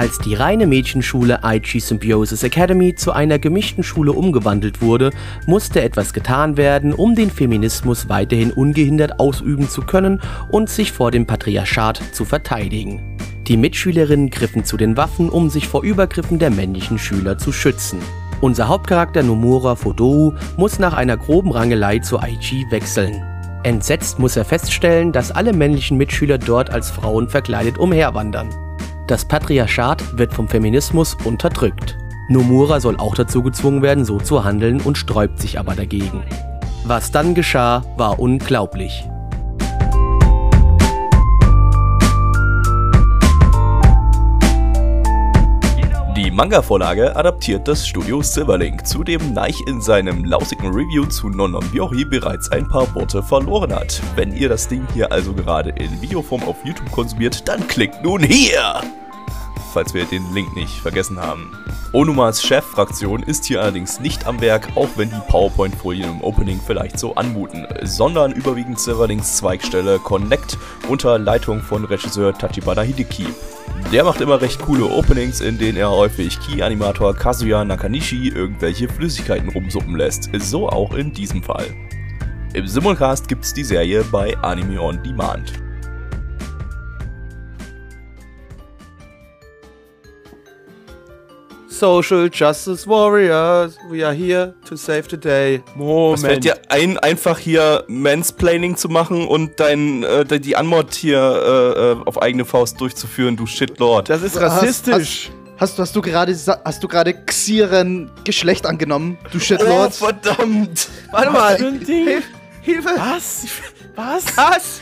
Als die reine Mädchenschule Aichi Symbiosis Academy zu einer gemischten Schule umgewandelt wurde, musste etwas getan werden, um den Feminismus weiterhin ungehindert ausüben zu können und sich vor dem Patriarchat zu verteidigen. Die Mitschülerinnen griffen zu den Waffen, um sich vor Übergriffen der männlichen Schüler zu schützen. Unser Hauptcharakter Nomura Fodou muss nach einer groben Rangelei zu Aichi wechseln. Entsetzt muss er feststellen, dass alle männlichen Mitschüler dort als Frauen verkleidet umherwandern. Das Patriarchat wird vom Feminismus unterdrückt. Nomura soll auch dazu gezwungen werden, so zu handeln und sträubt sich aber dagegen. Was dann geschah, war unglaublich.
Manga-Vorlage adaptiert das Studio Silverlink, zu dem Neich in seinem lausigen Review zu Nonon Byohi bereits ein paar Worte verloren hat. Wenn ihr das Ding hier also gerade in Videoform auf YouTube konsumiert, dann klickt nun hier! Falls wir den Link nicht vergessen haben. Onumas Cheffraktion ist hier allerdings nicht am Werk, auch wenn die PowerPoint-Folien im Opening vielleicht so anmuten, sondern überwiegend Silverlinks Zweigstelle Connect unter Leitung von Regisseur Tachibana Hideki. Der macht immer recht coole Openings, in denen er häufig Key-Animator Kazuya Nakanishi irgendwelche Flüssigkeiten rumsuppen lässt. So auch in diesem Fall. Im Simulcast gibt's die Serie bei Anime On Demand.
Social Justice Warriors, we are here to save the day.
Was fällt
Moment.
dir ein, einfach hier Mansplaining zu machen und dein, äh, die Anmod hier äh, äh, auf eigene Faust durchzuführen, du Shitlord?
Das ist
Hast-
rassistisch.
Hast, du- hast du gerade hast du gerade Xiren Geschlecht angenommen, du
Oh,
Shitlord?
verdammt!
Warte
ein Ding?
Hilfe!
Was? Was?
Was?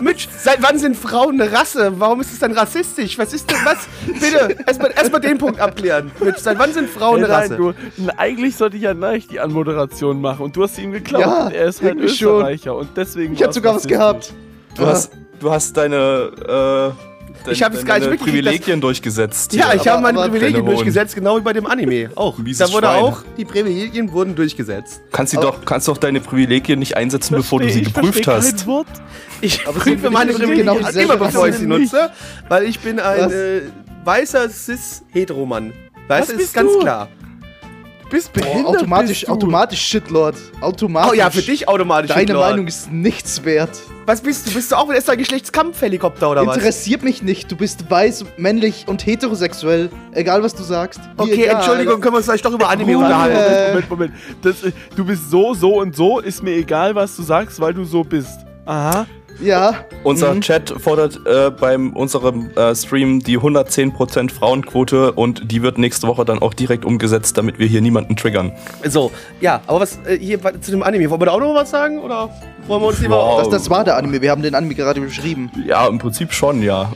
Mitch, seit wann sind Frauen eine Rasse? Warum ist es dann rassistisch? Was ist denn was? Bitte, erstmal erst mal den Punkt abklären. Mitch, seit wann sind Frauen eine
Nein,
Rasse?
du, eigentlich sollte ich ja Neich die Anmoderation machen und du hast sie ihm geklaut.
Ja,
er ist halt
irgendwie schon.
Österreicher und deswegen
ich hätte
war's
sogar was gehabt.
Du hast, du hast deine, äh,
Ich hab es gar nicht mitgekriegt,
Privilegien durchgesetzt.
Ja, ich habe meine
aber
Privilegien durchgesetzt, genau wie bei dem Anime. Auch.
Mieses
Da wurde
Schwein.
auch, die Privilegien wurden durchgesetzt.
Kannst, sie doch, kannst doch deine Privilegien nicht einsetzen, bevor du sie geprüft hast.
Kein Wort.
Ich
Aber
prüfe meine Privilegien
genau
immer, bevor ich sie nutze, weil ich bin ein äh, weißer Cis-Heteromann. Weißt
Was
du, ist
bist
ganz
du?
klar.
Bist
Boah,
behindert.
automatisch,
bist du.
automatisch Shitlord. Automatisch.
Oh ja, für dich automatisch.
Deine
Shitlord.
Meinung ist nichts wert.
Was bist du? Bist du auch wieder ein Geschlechtskampfhelikopter oder was?
Interessiert mich nicht. Du bist weiß, männlich und heterosexuell. Egal, was du sagst.
Okay,
egal.
Entschuldigung, können wir uns vielleicht doch über Anime unterhalten?
Äh.
Moment, Moment. Das, du bist so, so und so. Ist mir egal, was du sagst, weil du so bist. Aha.
Ja.
Unser
Mhm.
Chat fordert äh, beim unserem äh, Stream die 110% Frauenquote und die wird nächste Woche dann auch direkt umgesetzt, damit wir hier niemanden triggern.
So, ja, aber was äh, hier zu dem Anime, wollen wir da auch noch was sagen? Oder wollen wir uns lieber.
Wow.
Das, das war der Anime. Wir haben den Anime gerade beschrieben.
Ja, im Prinzip schon, ja.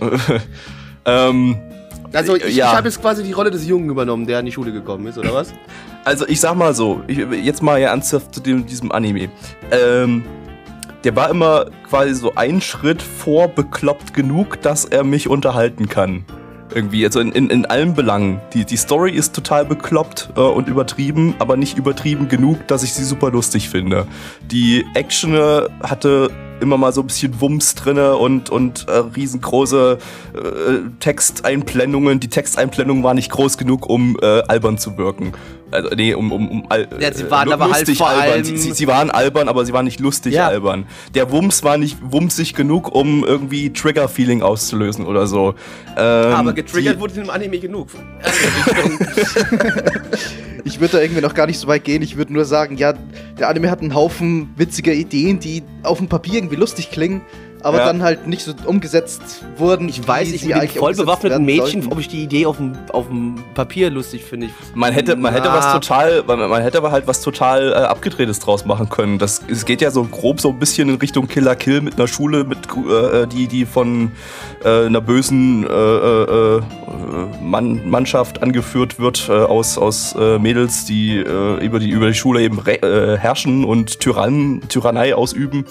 ähm,
Also, ich,
Ja.
ich habe jetzt quasi die Rolle des Jungen übernommen, der in die Schule gekommen ist, oder was?
also ich sag mal so, ich, jetzt mal ja ernsthaft zu dem, diesem Anime. Ähm, der war immer quasi so ein Schritt vor bekloppt genug, dass er mich unterhalten kann. Irgendwie, also in, in, in allen Belangen. Die, die Story ist total bekloppt äh, und übertrieben, aber nicht übertrieben genug, dass ich sie super lustig finde. Die Action hatte immer mal so ein bisschen Wumms drinne und, und äh, riesengroße äh, Texteinblendungen. Die Texteinblendung war nicht groß genug, um äh, albern zu wirken. Also, nee, um, um, um al
Ja, sie waren
äh,
aber halt vor
albern.
allem-
Sie, sie, sie waren albern, aber sie waren nicht lustig
Ja.
albern. Der Wumms war nicht wumsig genug, um irgendwie Trigger-Feeling auszulösen oder so. Ähm,
aber getriggert wurde in dem Anime genug.
Ich würde da irgendwie noch gar nicht so weit gehen. Ich würde nur sagen, ja, der Anime hat einen Haufen witziger Ideen, die auf dem Papier irgendwie lustig klingen, aber
Ja.
dann halt nicht so umgesetzt wurden.
Ich weiß nicht, mit voll bewaffneten Mädchen,
sollten.
ob ich die Idee auf dem, auf dem Papier lustig finde.
Man hätte, man hätte was total, man, man hätte aber halt was total äh, abgedrehtes draus machen können. Das, es geht ja so grob so ein bisschen in Richtung Killer Kill mit einer Schule, mit äh, die, die von äh, einer bösen äh, äh, äh, Mann, Mannschaft angeführt wird äh, aus, aus äh, Mädels, die äh, über die über die Schule eben re äh, herrschen und Tyrann, Tyrannei ausüben.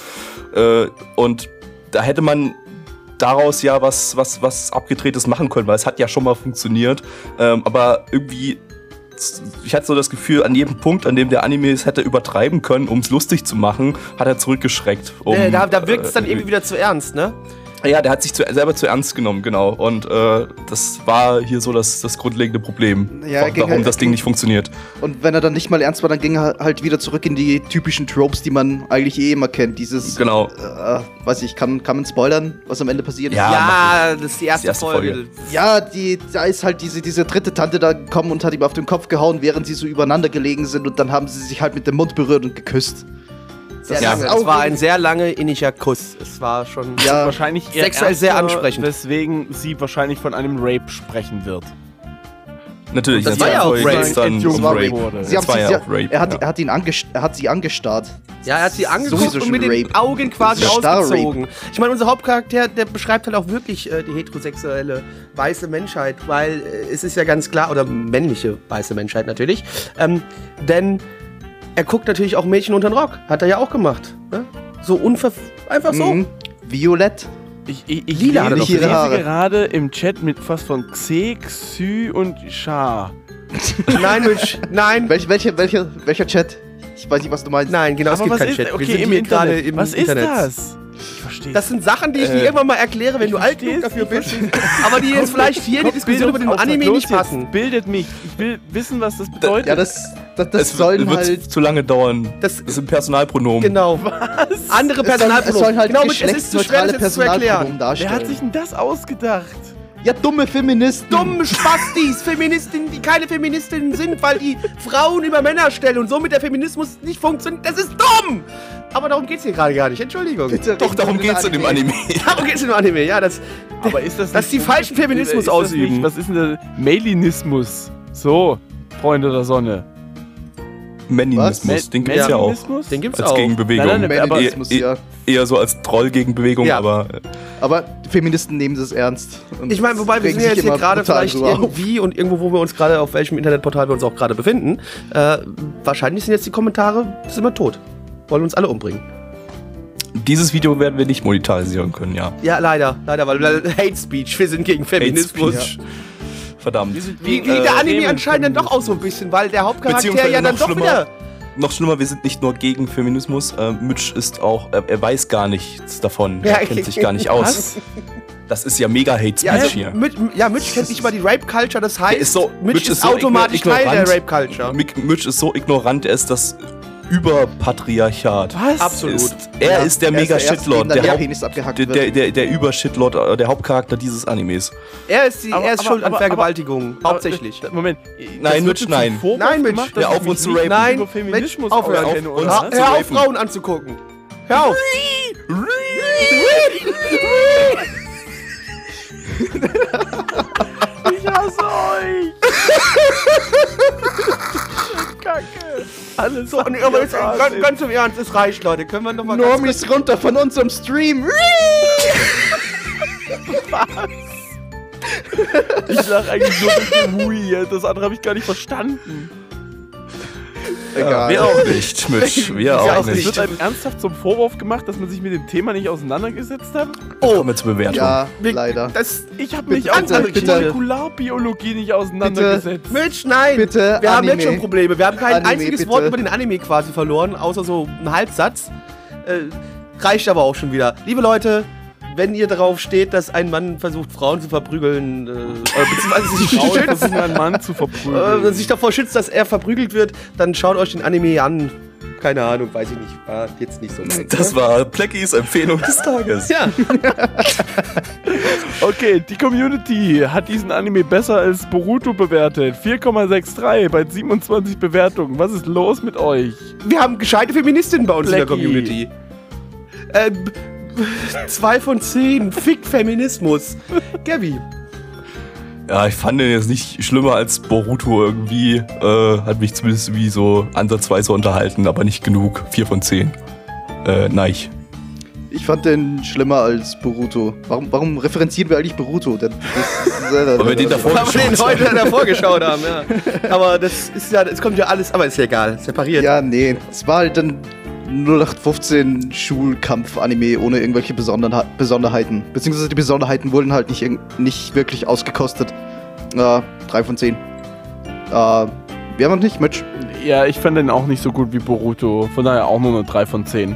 Äh, und da hätte man daraus ja was, was, was abgedrehtes machen können, weil es hat ja schon mal funktioniert. Ähm, aber irgendwie, ich hatte so das Gefühl, an jedem Punkt, an dem der Anime es hätte übertreiben können, um es lustig zu machen, hat er zurückgeschreckt. Um,
Äh, da da wirkt es dann
äh,
irgendwie wieder zu ernst, ne?
Ja, der hat sich zu, selber zu ernst genommen, genau. Und äh, das war hier so das, das grundlegende Problem,
Ja,
warum
halt-
das Ding nicht funktioniert.
Und wenn er dann nicht mal ernst war, dann ging er halt wieder zurück in die typischen Tropes, die man eigentlich eh immer kennt. Dieses,
Genau.
äh, weiß ich, kann, kann man spoilern, was am Ende passiert?
Ja,
Ja, das ist die erste,
erste
Folge.
Folge.
Ja, die, da ist halt diese, diese dritte Tante da gekommen und hat ihm auf den Kopf gehauen, während sie so übereinander gelegen sind und dann haben sie sich halt mit dem Mund berührt und geküsst.
Sehr
Ja.
Es war ein sehr lange inniger Kuss. Es war schon.
Ja,
wahrscheinlich eher
Sexuell sehr ansprechend.
Weswegen sie wahrscheinlich von einem Rape sprechen wird.
Natürlich.
Das war ja auch Rape.
dann um Rape.
Sie haben
Das war
sie,
ja Rape,
er, hat,
ja.
er, hat ihn er hat sie angestarrt.
Ja, er hat sie angeguckt und mit den
Rape.
Augen quasi
Das
ausgezogen. Ich meine, unser Hauptcharakter, der beschreibt halt auch wirklich äh, die heterosexuelle weiße Menschheit, weil äh, es ist ja ganz klar, oder männliche weiße Menschheit natürlich, ähm, denn er guckt natürlich auch Mädchen unter den Rock. Hat er ja auch gemacht. Ne? So unver... Einfach so.
Mhm. Violett.
Ich, ich, ich
Lila
lese, ich lese gerade im Chat mit was von Xe, Xy und Sha.
Nein, Mensch, nein.
Welch, welcher, welcher, welcher Chat? Ich weiß nicht, was du meinst.
Nein, genau, es
Aber
gibt
was
keinen
ist,
Chat. Wir
okay,
sind
im
hier gerade
Internet.
im
was
Internet.
ist das? Ich verstehe
Das sind Sachen, die ich dir
Äh,
irgendwann mal erkläre, wenn du alt genug dafür bist. Aber die jetzt vielleicht hier in die Diskussion über den Anime nicht passen.
Bildet mich. Ich will wissen, was das bedeutet.
Ja, das, das, das
Es
sollen
wird
halt.
zu lange dauern.
Das-
Das sind Personalpronomen.
Genau. Andere
Es sollen,
Personalpronomen.
es sollen halt
genau, mit, es ist zu schwer, das jetzt zu erklären.
Personalpronomen
Wer hat sich denn das ausgedacht?
Ja, dumme Feministen.
Dumme Spastis, Feministinnen, die keine Feministinnen sind, weil die Frauen über Männer stellen und somit der Feminismus nicht funktioniert. Das ist dumm! Aber darum geht's hier gerade gar nicht. Entschuldigung.
Bitte
Doch, darum geht's in dem Anime.
Darum geht's im Anime. Ja, das.
Aber ist das
Dass die falschen Feminismus
ist das
ausüben.
Nicht, was ist denn der Mailismus? So, Freunde der Sonne.
Meninismus, den gibt's ja auch.
Den gibt's
Als
auch.
Gegenbewegung.
Nein, nein, aber-
Feminismus,
Eh-
ja.
Eher so als Troll-Gegenbewegung,
Ja.
aber äh,
Aber Feministen nehmen das ernst. Und
Ich meine, wobei wir sind ja jetzt hier gerade vielleicht
auf.
irgendwie und irgendwo, wo wir uns gerade, auf welchem Internetportal wir uns auch gerade befinden. Äh, wahrscheinlich sind jetzt die Kommentare, sind wir tot. Wollen uns alle umbringen.
dieses Video werden wir nicht monetarisieren können, ja.
Ja, leider, leider, weil Hate Speech, wir sind gegen Feminismus.
Hate Speech. Verdammt.
Wie, wie
Äh,
der Anime anscheinend dann doch auch so ein bisschen, weil der Hauptcharakter ja dann doch
schlimmer.
wieder.
Noch schlimmer, wir sind nicht nur gegen Feminismus. Äh, Mitch ist auch, er, er weiß gar nichts davon.
Ja,
er kennt sich gar nicht aus. Das ist ja mega Hate Speech
Ja, also,
hier.
Mitch, ja, Mitch kennt nicht mal die Rape-Culture, das heißt,
ist so-
Mitch,
Mitch
ist,
so
automatisch
igno-
Teil der
ignorant.
Rape-Culture.
Mick- Mitch ist so ignorant, er ist das Überpatriarchat.
Was?
Absolut.
Ist, er
Ja,
ist der
er ist
mega
der
der,
der
der, der, der, Übershitlord, äh, der Hauptcharakter dieses Animes.
Er ist, die,
Aber-
er ist
aber-
schuld an
aber-
Vergewaltigung, hauptsächlich.
Aber, äh, Moment.
Nein, Mitch, nein.
Nein, Mitch.
Hör auf, uns zu rapen.
Nein,
über
Mensch, aufhören. Hör, auf. Frauen anzugucken. Hör auf.
Ich hasse euch! Kacke! Alles
So, aber jetzt, ganz, ganz im Ernst, es reicht, Leute. Können wir noch mal ganz.
Normis runter von unserem Stream.
Ich lach eigentlich nur mit dem Hui, das andere habe ich gar nicht verstanden.
Egal.
Wir auch nicht, Mitch. Wir auch
auch
Es
nicht.
wird einem ernsthaft zum Vorwurf gemacht, dass man sich mit dem Thema nicht auseinandergesetzt hat?
Kommen wir zur Bewertung.
Ja,
Wir-
leider.
Das,
Ich habe mich
Bitte,
auch mit
bitte.
Molekularbiologie nicht auseinandergesetzt.
Mitch, nein.
Bitte,
wir haben
Anime.
jetzt schon Probleme. Wir haben kein
Anime,
einziges
bitte.
Wort über den Anime quasi verloren, außer so einen Halbsatz. Äh, reicht aber auch schon wieder. Liebe Leute, wenn ihr darauf steht, dass ein Mann versucht, Frauen zu verprügeln, äh, äh, beziehungsweise sich
Frauen
schützt,
versuchen einen Mann zu
äh,
verprügeln.
sich davor schützt, dass er verprügelt wird, dann schaut euch den Anime an. Keine Ahnung, weiß ich nicht. War jetzt nicht so meins.
Das war Pleckys Empfehlung des Tages.
Ja,
Okay, die Community hat diesen Anime besser als Boruto bewertet. 4,63 bei 27 Bewertungen. Was ist los mit euch?
wir haben gescheite Feministinnen bei uns in der
Blackie.
Community. Äh, b- zwei von zehn. Fick Feminismus. Gabby.
Ja, ich fand den jetzt nicht schlimmer als Boruto irgendwie. Äh, hat mich zumindest wie so ansatzweise unterhalten, aber nicht genug. 4 von 10. Äh, nein.
Ich fand den schlimmer als Boruto. Warum, warum referenzieren wir eigentlich Boruto? Das, das, das,
Weil wir den davor
Weil wir den
geschaut
heute
haben.
davor geschaut haben, ja. Aber das ist ja, es kommt ja alles, aber ist ja egal, separiert.
Ja, nee. Es war halt ein 0815 Schulkampf-Anime ohne irgendwelche Besonderha Besonderheiten. Beziehungsweise die Besonderheiten wurden halt nicht, nicht wirklich ausgekostet. Äh, 3 von 10. Äh, wir haben noch nicht, Mitch.
Ja, ich fand den auch nicht so gut wie Boruto. Von daher auch nur eine 3 von 10.